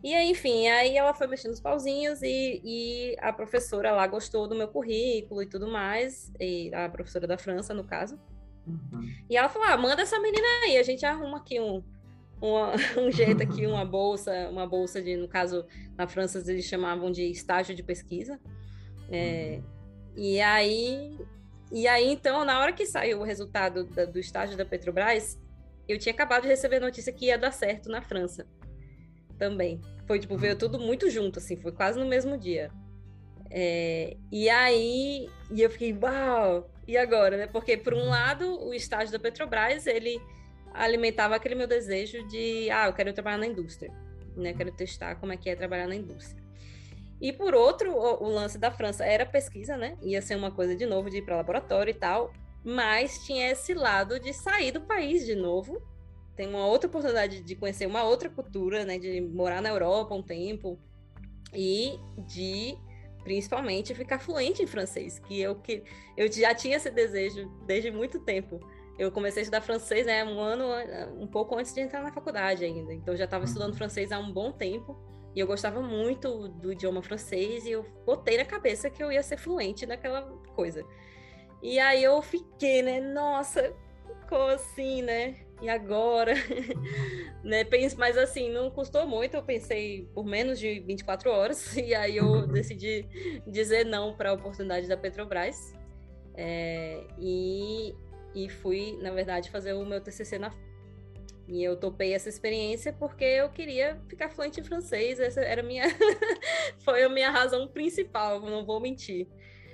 E aí, enfim, aí ela foi mexendo os pauzinhos e, e a professora lá gostou do meu currículo e tudo mais, e a professora da França, no caso. Uhum. E ela falou, ah, manda essa menina aí, a gente arruma aqui um, uma, [LAUGHS] um jeito aqui, uma bolsa, uma bolsa de, no caso, na França eles chamavam de estágio de pesquisa. É, e aí, e aí, então, na hora que saiu o resultado da, do estágio da Petrobras, eu tinha acabado de receber a notícia que ia dar certo na França também. Foi, tipo, veio tudo muito junto, assim, foi quase no mesmo dia. É, e aí, e eu fiquei, uau! E agora, né? Porque, por um lado, o estágio da Petrobras, ele alimentava aquele meu desejo de, ah, eu quero trabalhar na indústria, né? Quero testar como é que é trabalhar na indústria. E por outro, o, o, lance da França era pesquisa, né? Ia ser uma coisa de novo de ir para laboratório e tal, mas tinha esse lado de sair do país de novo. Tem uma outra oportunidade de conhecer uma outra cultura, né? De morar na Europa um tempo e de principalmente ficar fluente em francês, que eu que eu já tinha esse desejo desde muito tempo eu comecei a estudar francês, né, um ano, um pouco antes de entrar na faculdade ainda. Então, eu já estava estudando uhum. francês há um bom tempo. E eu gostava muito do idioma francês e eu botei na cabeça que eu ia ser fluente naquela coisa. E aí eu fiquei, né? Nossa, ficou assim, né? E agora? [LAUGHS] né? Mas assim, não custou muito. Eu pensei por menos de 24 horas. [LAUGHS] E aí eu [LAUGHS] decidi dizer não para a oportunidade da Petrobras. É, e, e fui, na verdade, fazer o meu TCC na e eu topei essa experiência porque eu queria ficar fluente em francês. Essa era minha [LAUGHS] foi a minha razão principal, não vou mentir.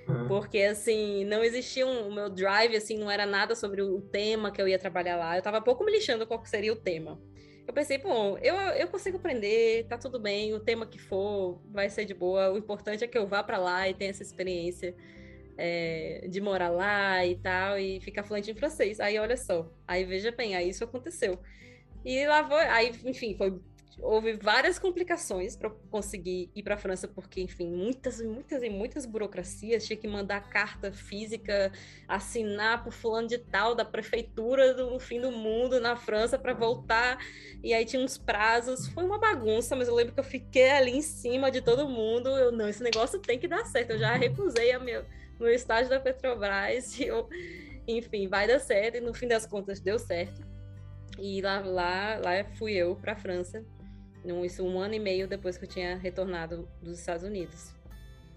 Uhum. Porque assim, não existia um, o meu drive assim, não era nada sobre o tema que eu ia trabalhar lá. Eu tava pouco me lixando qual seria o tema. Eu pensei, bom, eu, eu consigo aprender, tá tudo bem, o tema que for vai ser de boa. O importante é que eu vá para lá e tenha essa experiência é, de morar lá e tal, e ficar fluente em francês. Aí olha só, aí veja bem, aí isso aconteceu. E lá foi, aí, enfim, foi houve várias complicações para conseguir ir para a França, porque, enfim, muitas, muitas e muitas burocracias. Tinha que mandar carta física, assinar por fulano de tal da prefeitura do fim do mundo na França para voltar. E aí tinha uns prazos. Foi uma bagunça, mas eu lembro que eu fiquei ali em cima de todo mundo. Eu, não, esse negócio tem que dar certo. Eu já recusei a meu, meu estágio da Petrobras. E eu, enfim, vai dar certo. E no fim das contas deu certo. E lá, lá, lá fui eu para a França, isso um ano e meio depois que eu tinha retornado dos Estados Unidos.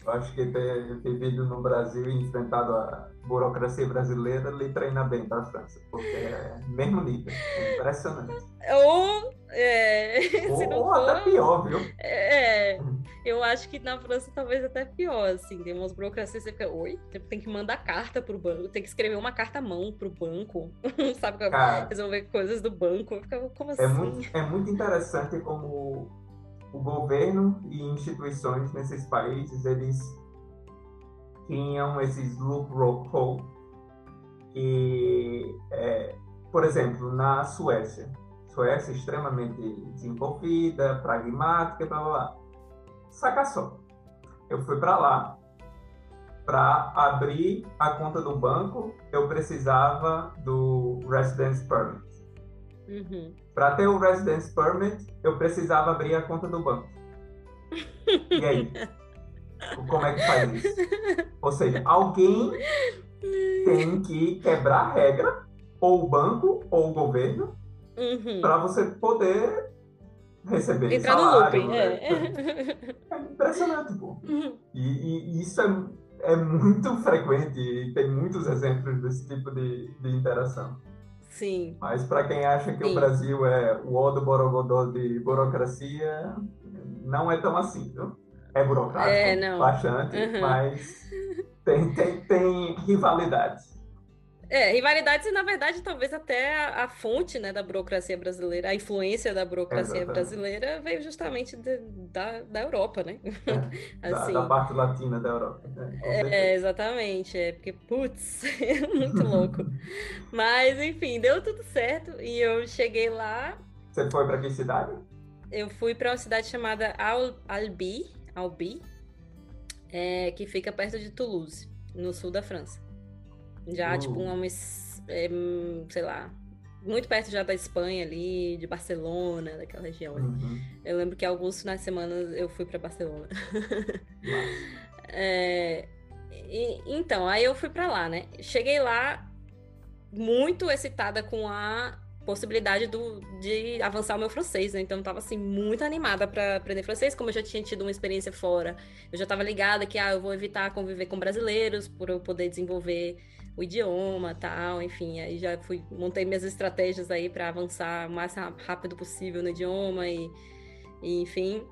Eu acho que ter vivido no Brasil e enfrentado a burocracia brasileira lhe treina bem para a França, porque é mesmo nível, é impressionante. Ou, é, [LAUGHS] ou, ou for, até pior, viu? É, eu acho que na França talvez até pior, assim, tem umas burocracias, você fica, oi, tem que mandar carta pro banco, tem que escrever uma carta à mão pro banco, [LAUGHS] sabe, Cara, resolver coisas do banco, fica, como é assim? Muito, é muito interessante como o governo e instituições nesses países, eles tinham esses loophole e, é, por exemplo, na Suécia, Suécia é extremamente desenvolvida, pragmática, blá blá blá. Saca só, eu fui para lá, para abrir a conta do banco, eu precisava do residence permit. Uhum. Para ter o residence permit, eu precisava abrir a conta do banco. E aí? [LAUGHS] Como é que faz isso? Ou seja, alguém tem que quebrar a regra, ou o banco, ou o governo, uhum. para você poder receber Entrar salário. No looping, né? é. é impressionante, pô. Uhum. E, e, isso é, é muito frequente e tem muitos exemplos desse tipo de, de interação. Sim. Mas para quem acha que Sim. o Brasil é o ó do borogodó de burocracia, não é tão assim, viu? É burocrático, é, bastante, uhum. mas tem, tem, tem rivalidades. É, rivalidades e, na verdade, talvez até a, a, fonte né, da burocracia brasileira, a influência da burocracia Exatamente. brasileira veio justamente de, da, da Europa, né? É, [LAUGHS] assim, da, da, parte latina da Europa. Né? É, exatamente. É porque, putz, [LAUGHS] é muito [LAUGHS] louco. Mas, enfim, deu tudo certo e eu cheguei lá. Você foi para que cidade? Eu fui para uma cidade chamada Al Albi, Albi é, que fica perto de Toulouse, no sul da França. Já, uh. tipo, umas, é, sei lá, muito perto já da Espanha ali, de Barcelona, daquela região ali. Uhum. Eu lembro que alguns finais de semana eu fui para Barcelona. [LAUGHS] é, e, então, aí eu fui para lá, né? Cheguei lá muito excitada com a possibilidade do, de avançar o meu francês, né? Então eu tava assim muito animada para aprender francês, como eu já tinha tido uma experiência fora. Eu já tava ligada que ah, eu vou evitar conviver com brasileiros por eu poder desenvolver o idioma, tal, enfim, aí já fui montei minhas estratégias aí para avançar o mais rápido possível no idioma e, e, enfim.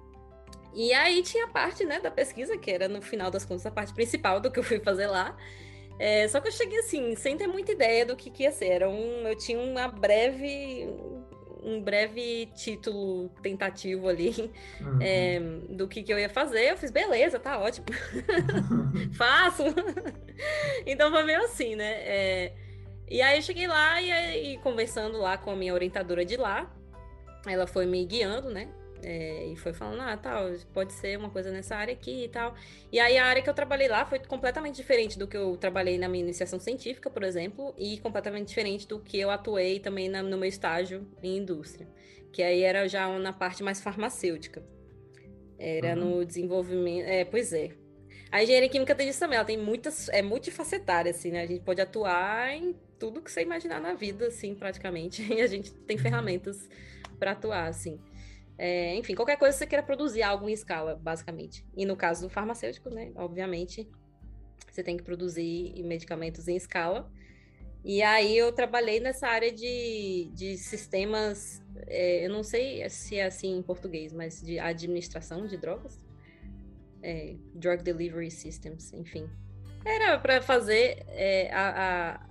E aí tinha a parte, né, da pesquisa que era no final das contas a parte principal do que eu fui fazer lá. É, só que eu cheguei assim, sem ter muita ideia do que, que ia ser. Era um, eu tinha uma breve um breve título tentativo ali uhum. é, do que, que eu ia fazer. Eu fiz, beleza, tá ótimo. [LAUGHS] Faço. então foi meio assim, né? É, e aí eu cheguei lá e, e, conversando lá com a minha orientadora de lá, ela foi me guiando, né? É, e foi falando, ah, tal, pode ser uma coisa nessa área aqui e tal. E aí a área que eu trabalhei lá foi completamente diferente do que eu trabalhei na minha iniciação científica, por exemplo, e completamente diferente do que eu atuei também na, no meu estágio em indústria, que aí era já na parte mais farmacêutica. Era uhum. no desenvolvimento. É, pois é. A engenharia química tem isso também, ela tem muitas. É multifacetária, assim, né? A gente pode atuar em tudo que você imaginar na vida, assim, praticamente. [LAUGHS] E a gente tem uhum. ferramentas para atuar, assim. É, enfim, qualquer coisa que você queira produzir algo em escala, basicamente. E no caso do farmacêutico, né? Obviamente, você tem que produzir medicamentos em escala. E aí eu trabalhei nessa área de, de sistemas, é, eu não sei se é assim em português, mas de administração de drogas. É, drug Delivery Systems, enfim. Era para fazer é, a, a,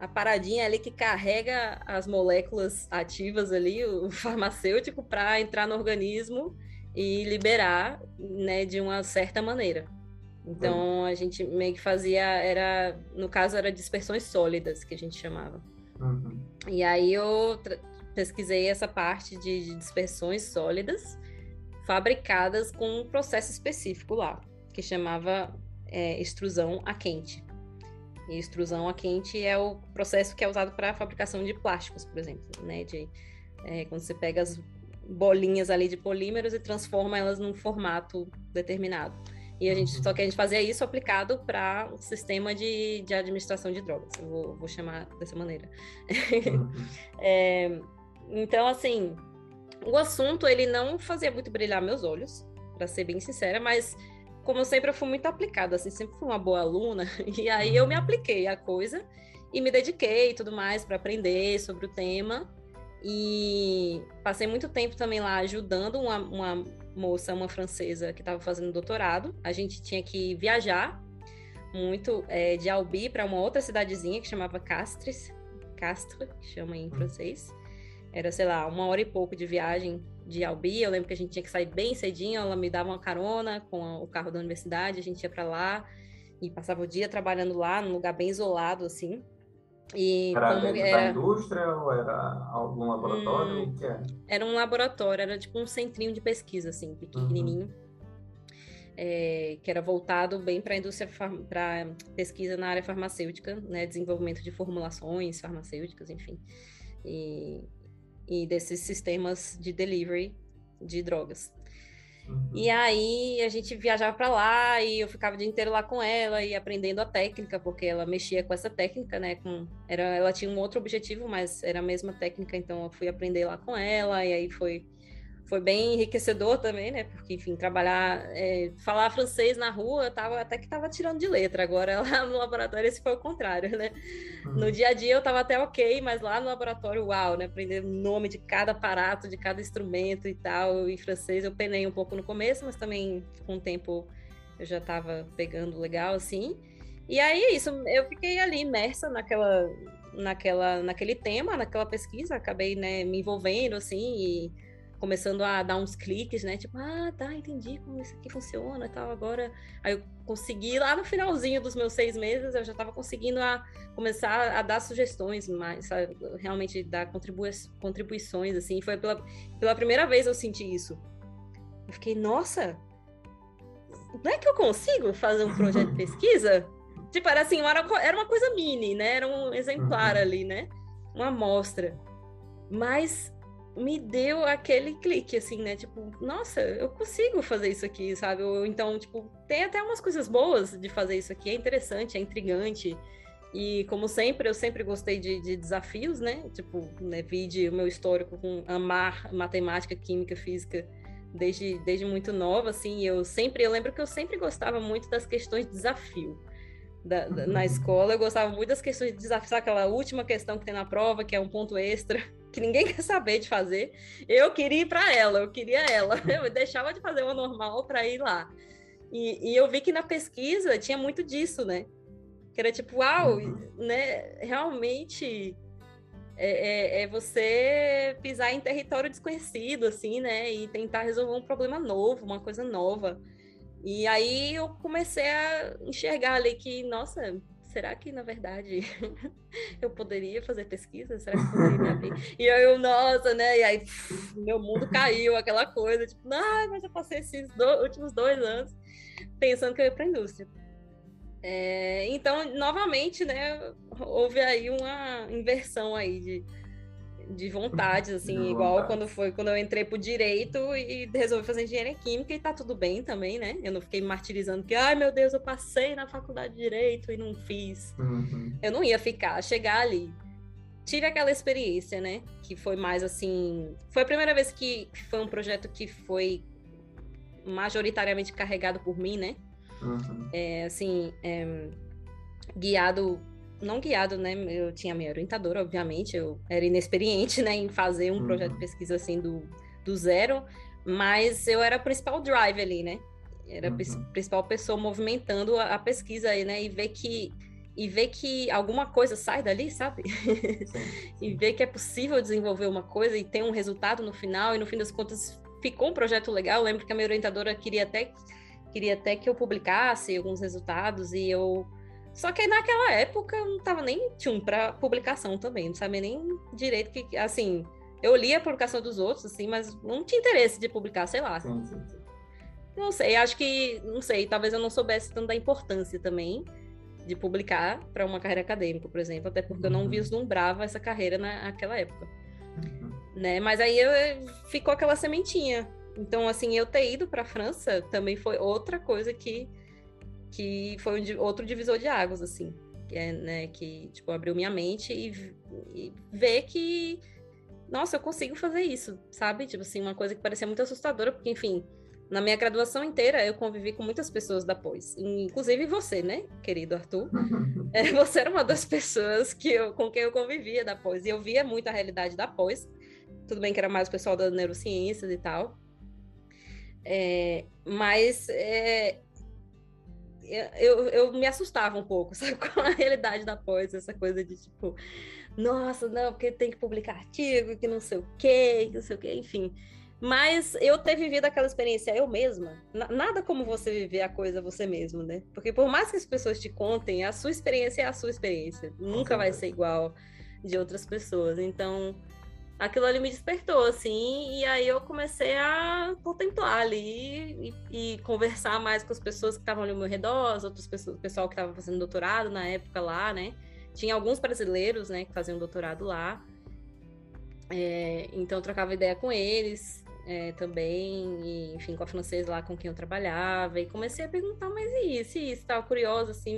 a, paradinha ali que carrega as moléculas ativas ali, o [LAUGHS] farmacêutico, para entrar no organismo e liberar né, de uma certa maneira. Então uhum. a gente meio que fazia, era, no caso era dispersões sólidas que a gente chamava. Uhum. E aí eu pesquisei essa parte de, de dispersões sólidas fabricadas com um processo específico lá, que chamava é, extrusão a quente. E extrusão a quente é o processo que é usado para a fabricação de plásticos, por exemplo, né? De, é, quando você pega as bolinhas ali de polímeros e transforma elas num formato determinado. E a gente, só que a gente fazia isso aplicado para o sistema de, de administração de drogas. Eu vou, vou chamar dessa maneira. Uhum. [LAUGHS] é, então, assim, o assunto ele não fazia muito brilhar meus olhos, para ser bem sincera, mas como sempre eu fui muito aplicada, assim, sempre fui uma boa aluna, [LAUGHS] e aí eu me uhum. apliquei a coisa e me dediquei e tudo mais para aprender sobre o tema. E passei muito tempo também lá ajudando uma, uma moça, uma francesa que estava fazendo doutorado. A gente tinha que viajar muito é, de Albi para uma outra cidadezinha que chamava Castres, Castres, que chama em hum. francês. Era, sei lá, uma hora e pouco de viagem de Albi. Eu lembro que a gente tinha que sair bem cedinho. Ela me dava uma carona com o carro da universidade. A gente ia para lá e passava o dia trabalhando lá, num lugar bem isolado, assim. E era como era... da indústria ou era algum laboratório? Hum, era? era um laboratório, era tipo um centrinho de pesquisa, assim, pequenininho. Uhum. É, que era voltado bem para a indústria, para pesquisa na área farmacêutica, né, desenvolvimento de formulações farmacêuticas, enfim, e, e desses sistemas de delivery de drogas. Uhum. E aí a gente viajava para lá e eu ficava o dia inteiro lá com ela e aprendendo a técnica, porque ela mexia com essa técnica, né? Com, era, ela tinha um outro objetivo, mas era a mesma técnica, então eu fui aprender lá com ela e aí foi foi bem enriquecedor também, né? Porque, enfim, trabalhar, é, falar francês na rua, eu tava, até que tava tirando de letra. Agora, [LAUGHS] lá no laboratório, esse foi o contrário, né? Uhum. No dia a dia eu tava até ok, mas lá no laboratório, uau, né? Aprender o nome de cada aparato, de cada instrumento e tal. Em francês eu penei um pouco no começo, mas também com o tempo eu já tava pegando legal, assim. E aí é isso, eu fiquei ali imersa naquela, naquela, naquele tema, naquela pesquisa, acabei né, me envolvendo, assim, e começando a dar uns cliques, né? Tipo, ah, tá, entendi como isso aqui funciona e tal. Agora, aí eu consegui, lá no finalzinho dos meus seis meses, eu já estava conseguindo a, começar a dar sugestões, mais, sabe? realmente dar contribui contribuições, assim. Foi pela, pela primeira vez eu senti isso. Eu fiquei, nossa, não é que eu consigo fazer um projeto de pesquisa? [LAUGHS] Tipo, era assim, era, era uma coisa mini, né? Era um exemplar uhum. ali, né? Uma amostra. Mas me deu aquele clique, assim, né? Tipo, nossa, eu consigo fazer isso aqui, sabe? Ou então, tipo, tem até umas coisas boas de fazer isso aqui, é interessante, é intrigante. E, como sempre, eu sempre gostei de, de desafios, né? Tipo, né, vi o meu histórico com amar matemática, química, física desde, desde muito nova, assim. eu sempre, eu lembro que eu sempre gostava muito das questões de desafio. Da, da, na uhum. escola, eu gostava muito das questões de desafio, sabe aquela última questão que tem na prova, que é um ponto extra [LAUGHS] que ninguém [LAUGHS] quer saber de fazer. Eu queria ir para ela, eu queria ela. [LAUGHS] Eu deixava de fazer uma normal para ir lá. E, e, eu vi que na pesquisa tinha muito disso, né? Que era tipo, uau, uhum. né? Realmente é, é, é, você pisar em território desconhecido, assim, né? E tentar resolver um problema novo, uma coisa nova. E aí eu comecei a enxergar ali que, nossa, será que na verdade [LAUGHS] eu poderia fazer pesquisa? Será que eu poderia me abrir? E eu, nossa, né? E aí meu mundo caiu, aquela coisa, tipo, não, mas eu passei esses dois, últimos dois anos pensando que eu ia para a indústria. É, então, novamente, né, houve aí uma inversão aí de, de vontades, assim, de igual vontade. quando foi quando eu entrei pro direito e resolvi fazer engenharia química e tá tudo bem também, né? Eu não fiquei martirizando que, ai meu Deus, eu passei na faculdade de direito e não fiz. Uhum. Eu não ia ficar, chegar ali. Tive aquela experiência, né? Que foi mais assim. Foi a primeira vez que foi um projeto que foi majoritariamente carregado por mim, né? Uhum. É, assim, é, guiado não guiado, né? Eu tinha minha orientadora, obviamente, eu era inexperiente, né, em fazer um uhum. projeto de pesquisa assim do, do zero, mas eu era a principal drive ali, né? Era a uhum. principal pessoa movimentando a, a, pesquisa aí, né? E ver que e ver que alguma coisa sai dali, sabe? [LAUGHS] e ver que é possível desenvolver uma coisa e ter um resultado no final e no fim das contas ficou um projeto legal. Eu lembro que a minha orientadora queria até queria até que eu publicasse alguns resultados e eu só que naquela época eu não tava nem tchum para publicação também, não sabia nem direito que, assim, eu lia a publicação dos outros, assim, mas não tinha interesse de publicar, sei lá. Não sei, acho que, não sei, talvez eu não soubesse tanto da importância também de publicar para uma carreira acadêmica, por exemplo, até porque eu não uhum. vislumbrava essa carreira naquela época. Uhum. Né? Mas aí eu, ficou aquela sementinha. Então, assim, eu ter ido para a França também foi outra coisa que que foi um, outro divisor de águas, assim, que, é, né, que tipo, abriu minha mente e, e ver que, nossa, eu consigo fazer isso, sabe? Tipo assim, uma coisa que parecia muito assustadora, porque, enfim, na minha graduação inteira eu convivi com muitas pessoas da pós, inclusive você, né, querido Arthur? [LAUGHS] É, você era uma das pessoas que eu, com quem eu convivia da pós, e eu via muito a realidade da pós, tudo bem que era mais o pessoal da neurociências e tal, é, mas é, eu, eu me assustava um pouco, [LAUGHS] sabe, com a realidade da pós, essa coisa de tipo, nossa, não, porque tem que publicar artigo, que não sei o quê, que não sei o quê, enfim. Mas eu ter vivido aquela experiência eu mesma, nada como você viver a coisa você mesmo, né? Porque por mais que as pessoas te contem, a sua experiência é a sua experiência, nunca vai ser igual de outras pessoas. Então, aquilo ali me despertou, assim, e aí eu comecei a contemplar ali e, e conversar mais com as pessoas que estavam ali ao meu redor, outras pessoas, o pessoal que estava fazendo doutorado na época lá, né? Tinha alguns brasileiros, né, que faziam doutorado lá. É, então eu trocava ideia com eles é, também, e, enfim, com a francesa lá com quem eu trabalhava, e comecei a perguntar, mas e isso, e isso, tava curiosa, assim,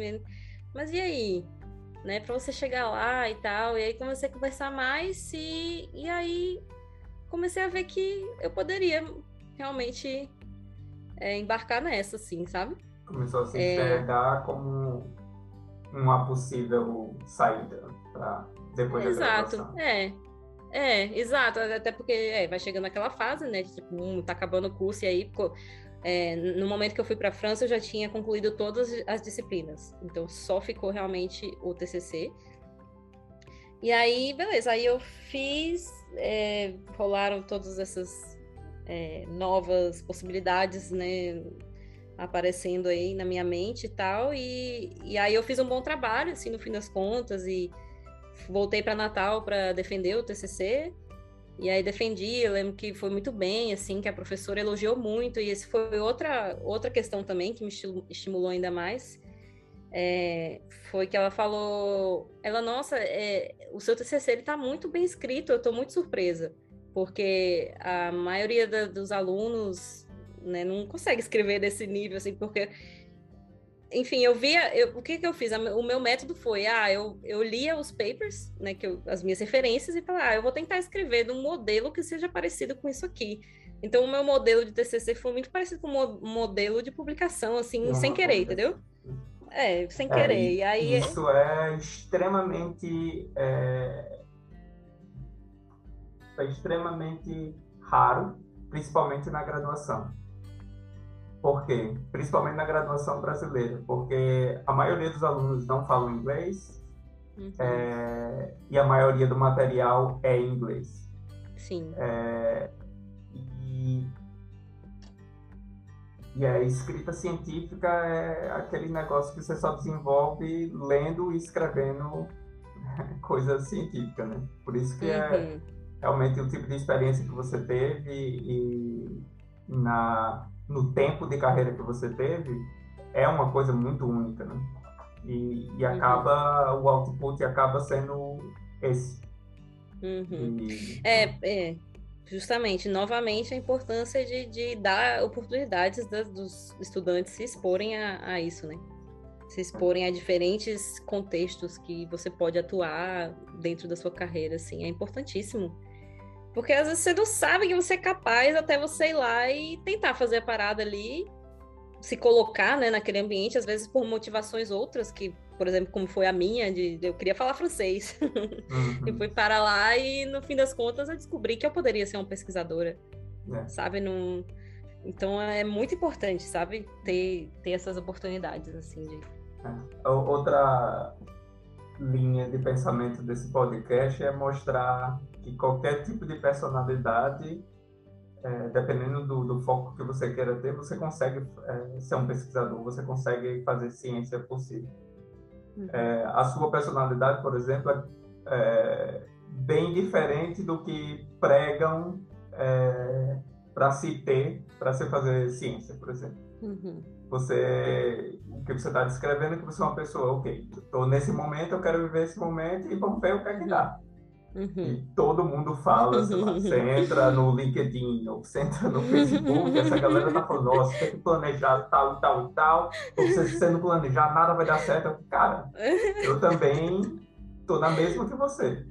mas e aí? Né, para você chegar lá e tal. E aí comecei a conversar mais e, e aí comecei a ver que eu poderia realmente é, embarcar nessa, assim, sabe? Começou a se é... enxergar como uma possível saída para depois exato, da graduação. É, é, exato. Até porque é, vai chegando aquela fase, né? De, tipo, um, tá acabando o curso e aí é, no momento que eu fui para a França, eu já tinha concluído todas as disciplinas. Então, só ficou realmente o TCC. E aí, beleza. Aí eu fiz, é, rolaram todas essas é, novas possibilidades, né? Aparecendo aí na minha mente e tal. E, e aí eu fiz um bom trabalho, assim, no fim das contas. E voltei para Natal para defender o TCC. E aí defendi, eu lembro que foi muito bem, assim, que a professora elogiou muito, e esse foi outra, outra questão também que me estimulou ainda mais, é, foi que ela falou, ela, nossa, é, o seu TCC está muito bem escrito, eu estou muito surpresa, porque a maioria da, dos alunos né, não consegue escrever desse nível, assim, porque enfim, eu via, eu, o que que eu fiz? O meu método foi, ah, eu, eu lia os papers, né, que eu, as minhas referências e falava, ah, eu vou tentar escrever num modelo que seja parecido com isso aqui. Então, o meu modelo de TCC foi muito parecido com o modelo de publicação, assim, Não, sem querer, entendeu? É, sem é, querer. E aí, isso é extremamente é, é extremamente raro, principalmente na graduação. Por quê? Principalmente na graduação brasileira, porque a maioria dos alunos não falam inglês uhum. é, e a maioria do material é em inglês. Sim. É, e E a escrita científica é aquele negócio que você só desenvolve lendo e escrevendo [LAUGHS] coisa científica, né? Por isso que é uhum. é realmente o tipo de experiência que você teve e na, no tempo de carreira que você teve é uma coisa muito única, né? E, e uhum. acaba, uhum. o output acaba sendo esse. Uhum. E... É, é, justamente, novamente, a importância de, de dar oportunidades das, dos estudantes se exporem a, a isso, né? Se exporem a diferentes contextos que você pode atuar dentro da sua carreira, assim, é importantíssimo. Porque às vezes você não sabe que você é capaz até você ir lá e tentar fazer a parada ali, se colocar né, naquele ambiente, às vezes por motivações outras, que, por exemplo, como foi a minha, de, eu queria falar francês. [LAUGHS] Uhum. e fui para lá e, no fim das contas, eu descobri que eu poderia ser uma pesquisadora. É. Sabe? Num... Então é muito importante, sabe? Ter, ter essas oportunidades, assim, de... É. Outra linha de pensamento desse podcast é mostrar que qualquer tipo de personalidade, é, dependendo do, do, foco que você queira ter, você consegue é, ser um pesquisador, você consegue fazer ciência possível. Uhum. É, a sua personalidade, por exemplo, é, é bem diferente do que pregam é, para se ter, para se fazer ciência, por exemplo. Uhum. Você, o que você está descrevendo é que você é uma pessoa, ok, estou nesse momento, eu quero viver esse momento e vamos ver o que é que dá. Uhum. E todo mundo fala, sei lá, você [LAUGHS] entra no LinkedIn ou você entra no Facebook, essa galera tá falando, nossa, tem que planejar tal e tal e tal, ou você se não planejar, nada vai dar certo. Cara, eu também tô na mesma que você.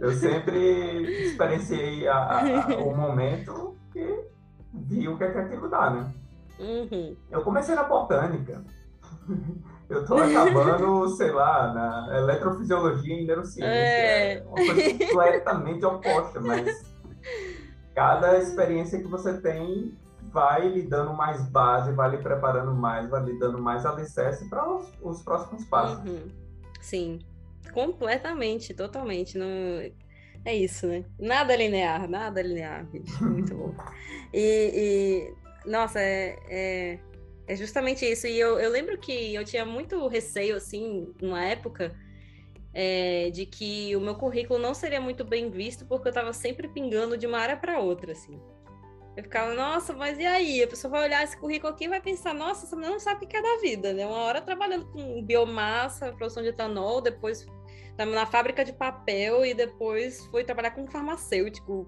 Eu sempre experienciei a, a, o momento e vi o que é que aquilo dá, né? Uhum. Eu comecei na botânica. Eu tô acabando, sei lá, na eletrofisiologia e neurociência. É, é uma coisa completamente oposta, mas cada experiência que você tem vai lhe dando mais base, vai lhe preparando mais, vai lhe dando mais alicerce para os, os, próximos passos. Uhum. Sim, completamente, totalmente. Não... É isso, né? Nada linear, nada linear, Muito bom. E, e nossa, é, é é justamente isso. E eu, eu lembro que eu tinha muito receio, assim, numa época, é, de que o meu currículo não seria muito bem visto, porque eu estava sempre pingando de uma área para outra, assim. Eu ficava, nossa, mas e aí? A pessoa vai olhar esse currículo aqui e vai pensar, nossa, essa não sabe o que é da vida, né? Uma hora trabalhando com biomassa, produção de etanol, depois na fábrica de papel e depois foi trabalhar com farmacêutico.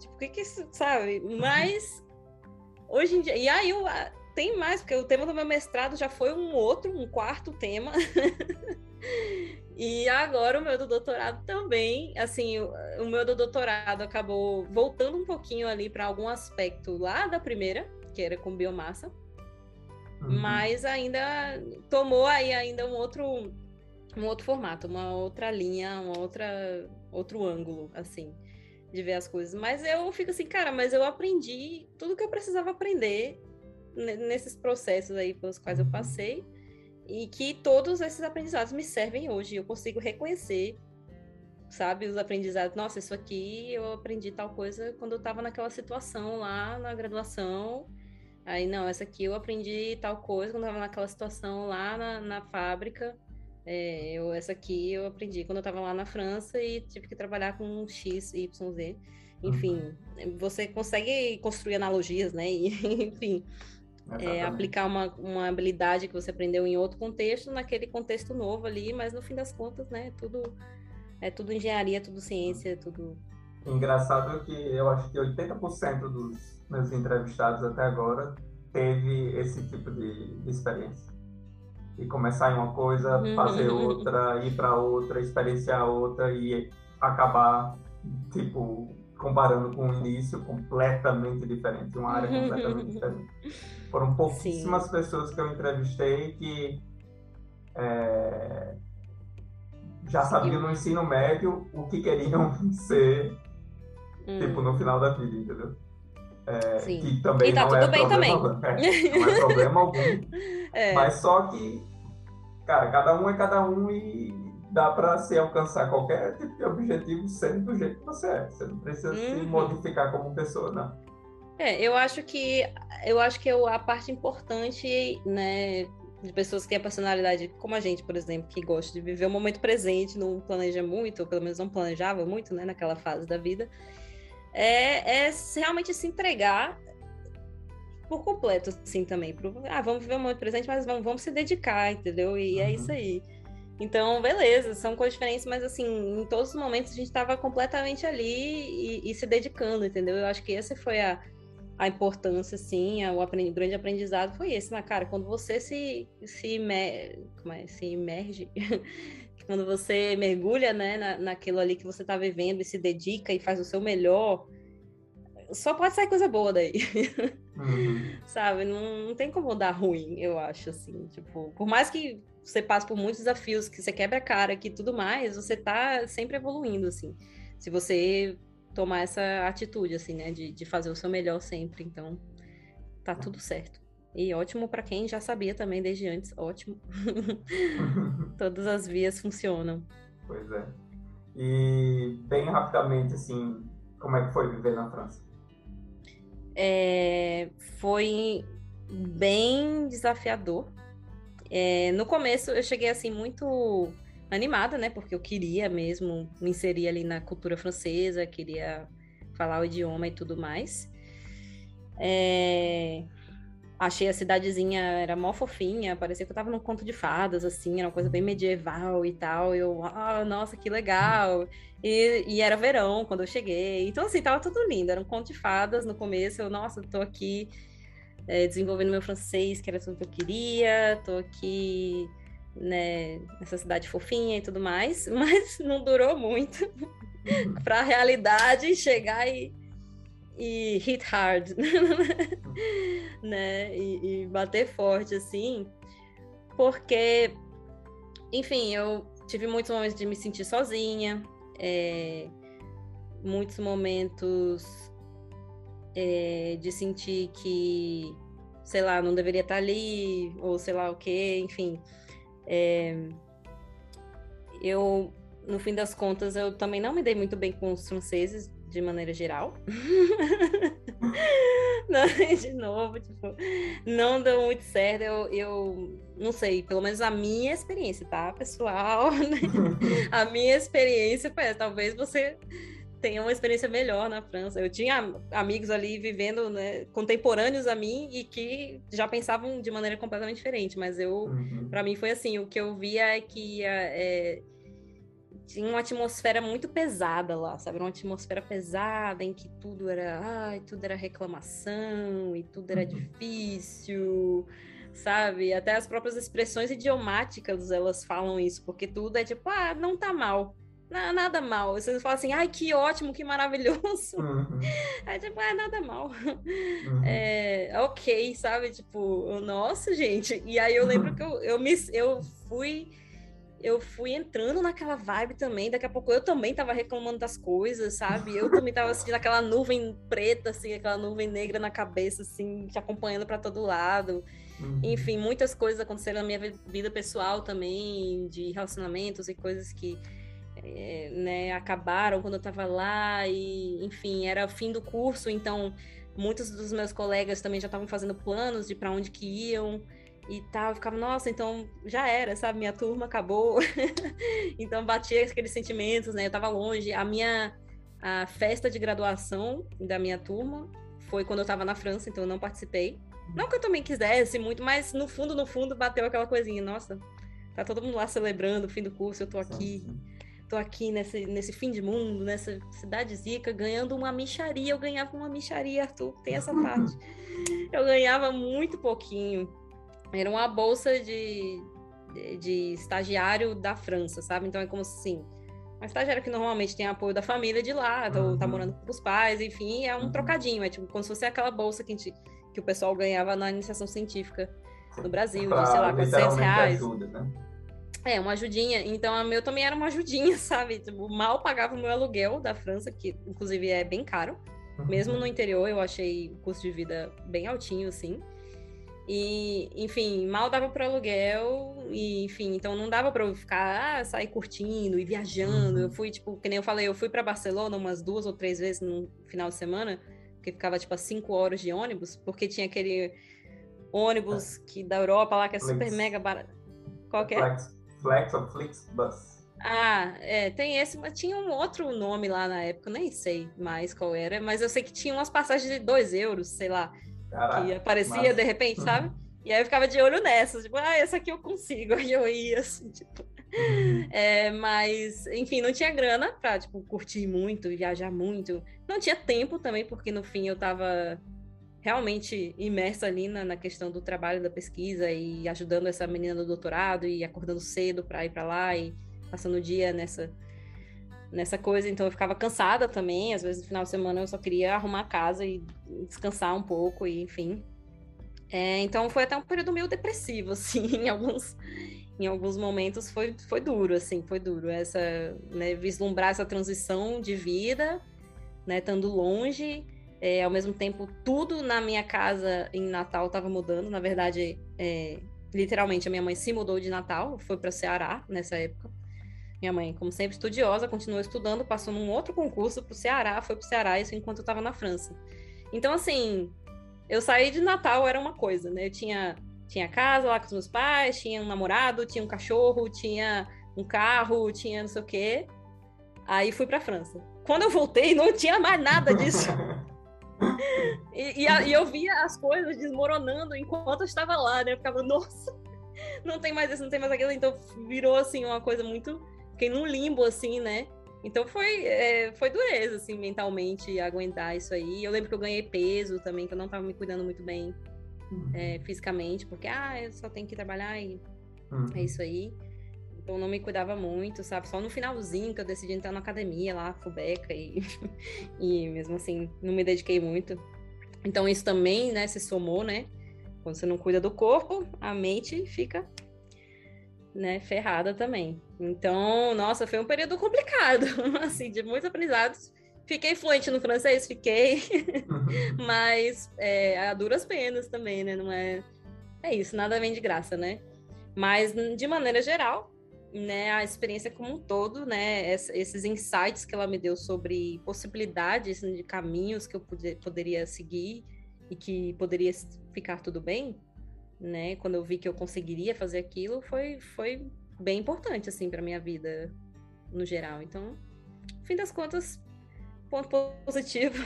Tipo, o que que isso, sabe? Mas hoje em dia. E aí eu tem mais, porque o tema do meu mestrado já foi um outro, um quarto tema. [LAUGHS] e agora o meu do doutorado também, assim, o, o meu do doutorado acabou voltando um pouquinho ali para algum aspecto lá da primeira, que era com biomassa. Uhum. Mas ainda tomou aí ainda um outro um outro formato, uma outra linha, uma outra outro ângulo, assim, de ver as coisas. Mas eu fico assim, cara, mas eu aprendi tudo que eu precisava aprender nesses processos aí pelos quais eu uhum. passei e que todos esses aprendizados me servem hoje. Eu consigo reconhecer, sabe, os aprendizados. Nossa, isso aqui eu aprendi tal coisa quando eu estava naquela situação lá na graduação. Aí, não, essa aqui eu aprendi tal coisa quando eu estava naquela situação lá na, na fábrica. É, eu, essa aqui eu aprendi quando eu estava lá na França e tive que trabalhar com X, Y, Z. Enfim, uhum. você consegue construir analogias, né? [LAUGHS] E, enfim, é, aplicar uma, uma habilidade que você aprendeu em outro contexto, naquele contexto novo ali, mas no fim das contas, né, tudo é tudo engenharia, tudo ciência, tudo. Engraçado que eu acho que 80% dos meus entrevistados até agora teve esse tipo de, de experiência. E começar em uma coisa, uhum. fazer outra, ir para outra, experienciar outra e acabar, tipo, comparando com o início, completamente diferente, uma área completamente [LAUGHS] diferente. Foram pouquíssimas Sim. pessoas que eu entrevistei que é, já sabiam no ensino médio o que queriam [LAUGHS] ser, hum. tipo, no final da vida, entendeu? É, que também tá não, é problema, é, não é [LAUGHS] problema algum. É. Mas só que, cara, cada um é cada um e dá para se alcançar qualquer tipo de objetivo sendo do jeito que você é. Você não precisa uhum. se modificar como pessoa, não. É, eu acho que eu acho que a parte importante, né, de pessoas que têm a personalidade como a gente, por exemplo, que gosta de viver o momento presente, não planeja muito, ou pelo menos não planejava muito, né, naquela fase da vida, é, é realmente se entregar por completo, assim, também. Pro, ah, vamos viver o momento presente, mas vamos, vamos se dedicar, entendeu? E é uhum. é isso aí. Então, beleza, são coisas diferentes, mas assim, em todos os momentos a gente estava completamente ali e, e, se dedicando, entendeu? Eu acho que essa foi a, a importância, assim, o, aprendi, grande aprendizado foi esse, na né, cara, quando você se, se, imer, como é, se imerge, [LAUGHS] quando você mergulha, né, na, naquilo ali que você está vivendo e se dedica e faz o seu melhor, só pode sair coisa boa daí. Uhum. [LAUGHS] Sabe? Não, não tem como dar ruim, eu acho, assim. Tipo, por mais que você passe por muitos desafios, que você quebra a cara, que tudo mais, você tá sempre evoluindo, assim. Se você tomar essa atitude, assim, né? De, de fazer o seu melhor sempre. Então, tá tudo certo. E ótimo para quem já sabia também desde antes. Ótimo. [LAUGHS] Todas as vias funcionam. Pois é. E bem rapidamente, assim, como é que foi viver na França? é, foi bem desafiador. É, no começo eu cheguei assim muito animada, né? Porque eu queria mesmo me inserir ali na cultura francesa, queria falar o idioma e tudo mais. É, achei a cidadezinha, era mó fofinha, parecia que eu tava num conto de fadas, assim, era uma coisa bem medieval e tal. Eu, ah, nossa, que legal. E, e, era verão quando eu cheguei. Então, assim, tava tudo lindo. Era um conto de fadas no começo. Eu, nossa, tô aqui é, desenvolvendo meu francês, que era tudo que eu queria. Tô aqui, né, nessa cidade fofinha e tudo mais. [LAUGHS] Mas não durou muito pra realidade chegar e e hit hard, [LAUGHS] né? E, e, bater forte, assim, porque, enfim, eu tive muitos momentos de me sentir sozinha, é, muitos momentos é, de sentir que, sei lá, não deveria estar ali, ou sei lá o que, enfim. É, eu, no fim das contas, eu também não me dei muito bem com os franceses, de maneira geral. [LAUGHS] não, [LAUGHS] de novo, tipo, não deu muito certo. Eu, eu não sei, pelo menos a minha experiência, tá, pessoal? [LAUGHS] a minha experiência foi. Talvez você tenha uma experiência melhor na França. Eu tinha amigos ali vivendo, né, contemporâneos a mim e que já pensavam de maneira completamente diferente, mas eu, uhum. para mim foi assim, o que eu via é que é, tinha uma atmosfera muito pesada lá, sabe? Uma atmosfera pesada em que tudo era, ai, tudo era reclamação e tudo era uhum. difícil, sabe? Até as próprias expressões idiomáticas elas falam isso, porque tudo é tipo, ah, não tá mal. Não, nada mal. Você fala assim, ai, que ótimo, que maravilhoso. Uhum. [LAUGHS] É tipo, ah, nada mal. Uhum. É, ok, sabe? Tipo, nossa, gente. E aí eu lembro que eu, eu, me, eu fui eu fui entrando naquela vibe também. Daqui a pouco eu também tava reclamando das coisas, sabe? Eu também tava sentindo aquela nuvem preta, assim, aquela nuvem negra na cabeça, assim, te acompanhando para todo lado. Uhum. Enfim, muitas coisas aconteceram na minha vida pessoal também, de relacionamentos e coisas que é, né, acabaram quando eu tava lá. E, enfim, era o fim do curso, então muitos dos meus colegas também já estavam fazendo planos de para onde que iam e tal, eu ficava, nossa, então já era, sabe? Minha turma acabou. [LAUGHS] então batia aqueles sentimentos, né? Eu tava longe. A minha a festa de graduação da minha turma foi quando eu tava na França, então eu não participei. Não que eu também quisesse muito, mas no fundo, no fundo, bateu aquela coisinha, nossa, tá todo mundo lá celebrando o fim do curso, eu tô aqui. Tô aqui nesse, nesse fim de mundo, nessa cidade zica, ganhando uma micharia. Eu ganhava uma micharia, Arthur, tem essa parte. [LAUGHS] Eu ganhava muito pouquinho era uma bolsa de, de, de, estagiário da França, sabe? Então é como assim, uma estagiária que normalmente tem apoio da família de lá, ou uhum. tá morando com os pais, enfim, é um uhum. trocadinho, é tipo como se fosse aquela bolsa que, gente, que o pessoal ganhava na iniciação científica no Brasil, pra, de, sei lá, 400 reais. Ajuda, né? É, uma ajudinha. Então, a meu também era uma ajudinha, [LAUGHS] sabe? Tipo, mal pagava o meu aluguel da França, que inclusive é bem caro. Uhum. Mesmo no interior, eu achei o custo de vida bem altinho, assim. E, enfim, mal dava para aluguel, e, enfim, então não dava para eu ficar, ah, sair curtindo e viajando. Uhum. Eu fui, tipo, que nem eu falei, eu fui para Barcelona umas duas ou três vezes no final de semana, porque ficava tipo a cinco horas de ônibus, porque tinha aquele ônibus que da Europa lá que é super mega barato. Qual que é? Flex, ou Flixbus. Ah, é, tem esse, mas tinha um outro nome lá na época, nem sei mais qual era, mas eu sei que tinha umas passagens de 2 euros, sei lá, Caraca, que aparecia mas... de repente, [LAUGHS] sabe? E aí eu ficava de olho nessas, tipo, ah, essa aqui eu consigo. Aí [LAUGHS] eu ia, assim, tipo. Uhum. É, mas, enfim, não tinha grana pra, tipo, curtir muito, viajar muito. Não tinha tempo também, porque no fim eu tava realmente imersa ali na, na questão do trabalho da pesquisa e ajudando essa menina do doutorado e acordando cedo para ir para lá e passando o dia nessa nessa coisa, então eu ficava cansada também, às vezes no final de semana eu só queria arrumar a casa e descansar um pouco e enfim. É, então foi até um período meio depressivo, [LAUGHS] assim, em alguns, em alguns momentos foi, foi duro, assim, foi duro. Essa, né, vislumbrar essa transição de vida, né, estando longe, é, ao mesmo tempo tudo na minha casa em Natal estava mudando. Na verdade, é, literalmente a minha mãe se mudou de Natal, foi para Ceará nessa época. Minha mãe, como sempre estudiosa, continuou estudando, passou num outro concurso para o Ceará, foi para o Ceará isso enquanto eu estava na França. Então, assim, eu saí de Natal, era uma coisa, né? Eu tinha, tinha casa lá com os meus pais, tinha um namorado, tinha um cachorro, tinha um carro, tinha não sei o quê. Aí fui pra França. Quando eu voltei, não tinha mais nada disso. [LAUGHS] e, e, a, e, eu via as coisas desmoronando enquanto eu estava lá, né? Eu ficava, nossa, não tem mais isso, não tem mais aquilo. Então virou, assim, uma coisa muito... Fiquei num limbo, assim, né? Então foi, é, foi dureza, assim, mentalmente, aguentar isso aí. Eu lembro que eu ganhei peso também, que eu não estava me cuidando muito bem uhum. é, fisicamente, porque, ah, eu só tenho que trabalhar e uhum. é isso aí. Então não me cuidava muito, sabe? Só no finalzinho que eu decidi entrar na academia lá, Fubeca, e, [LAUGHS] e mesmo assim não me dediquei muito. Então isso também, né, se somou, né? Quando você não cuida do corpo, a mente fica né, ferrada também. Então, nossa, foi um período complicado, [LAUGHS] assim, de muitos aprendizados. Fiquei fluente no francês, fiquei, [LAUGHS] uhum. mas é, a duras penas também, né? Não é, é isso, nada vem de graça, né? Mas de maneira geral, né, a experiência como um todo, né, esses insights que ela me deu sobre possibilidades de caminhos que eu poderia seguir e que poderia ficar tudo bem, né? Quando eu vi que eu conseguiria fazer aquilo, foi, foi bem importante, assim, para minha vida no geral. Então, fim das contas, ponto positivo,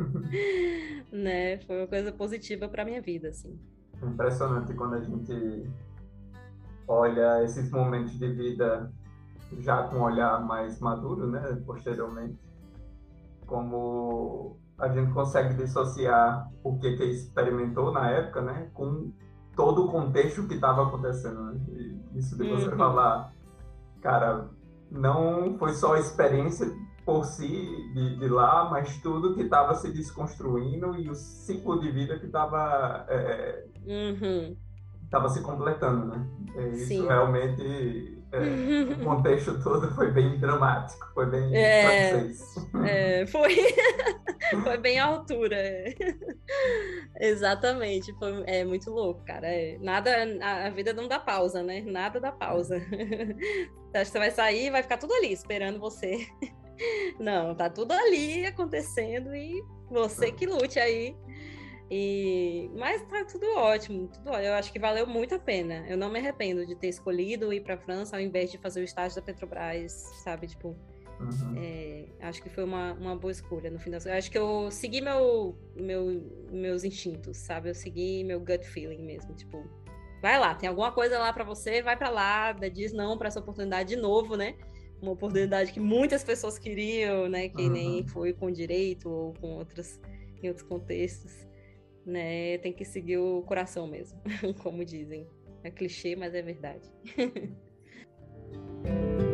[LAUGHS] né? Foi uma coisa positiva para minha vida, assim. Impressionante quando a gente olha esses momentos de vida já com um olhar mais maduro, né? Posteriormente, como a gente consegue dissociar o que que experimentou na época, né? Com todo o contexto que estava acontecendo. Né? Isso de você uhum. falar, cara, não foi só a experiência por si de, de lá, mas tudo que estava se desconstruindo e o ciclo de vida que estava é, uhum. Se completando, né? Isso Sim. realmente é, o contexto todo foi bem dramático, foi bem é, é, foi, [LAUGHS] foi bem à altura. É. Exatamente, foi é muito louco, cara. É, nada, a, a, vida não dá pausa, né? Nada dá pausa. [LAUGHS] Você acha que você vai sair, vai ficar tudo ali esperando você. [LAUGHS] Não, tá tudo ali acontecendo e você que lute aí e, mas tá tudo ótimo, tudo ótimo. Eu acho que valeu muito a pena. Eu não me arrependo de ter escolhido ir para França ao invés de fazer o estágio da Petrobras, sabe? Tipo, uhum. é, acho que foi uma, uma boa escolha no fim das Acho que eu segui meu, meu, meus instintos, sabe? Eu segui meu gut feeling mesmo. Tipo, vai lá, tem alguma coisa lá para você, vai para lá, diz não para essa oportunidade de novo, né? Uma oportunidade que muitas pessoas queriam, né? Que uhum. nem foi com direito ou com outros, em outros contextos né? Tem que seguir o coração mesmo, [LAUGHS] como dizem. É clichê, mas é verdade. [LAUGHS]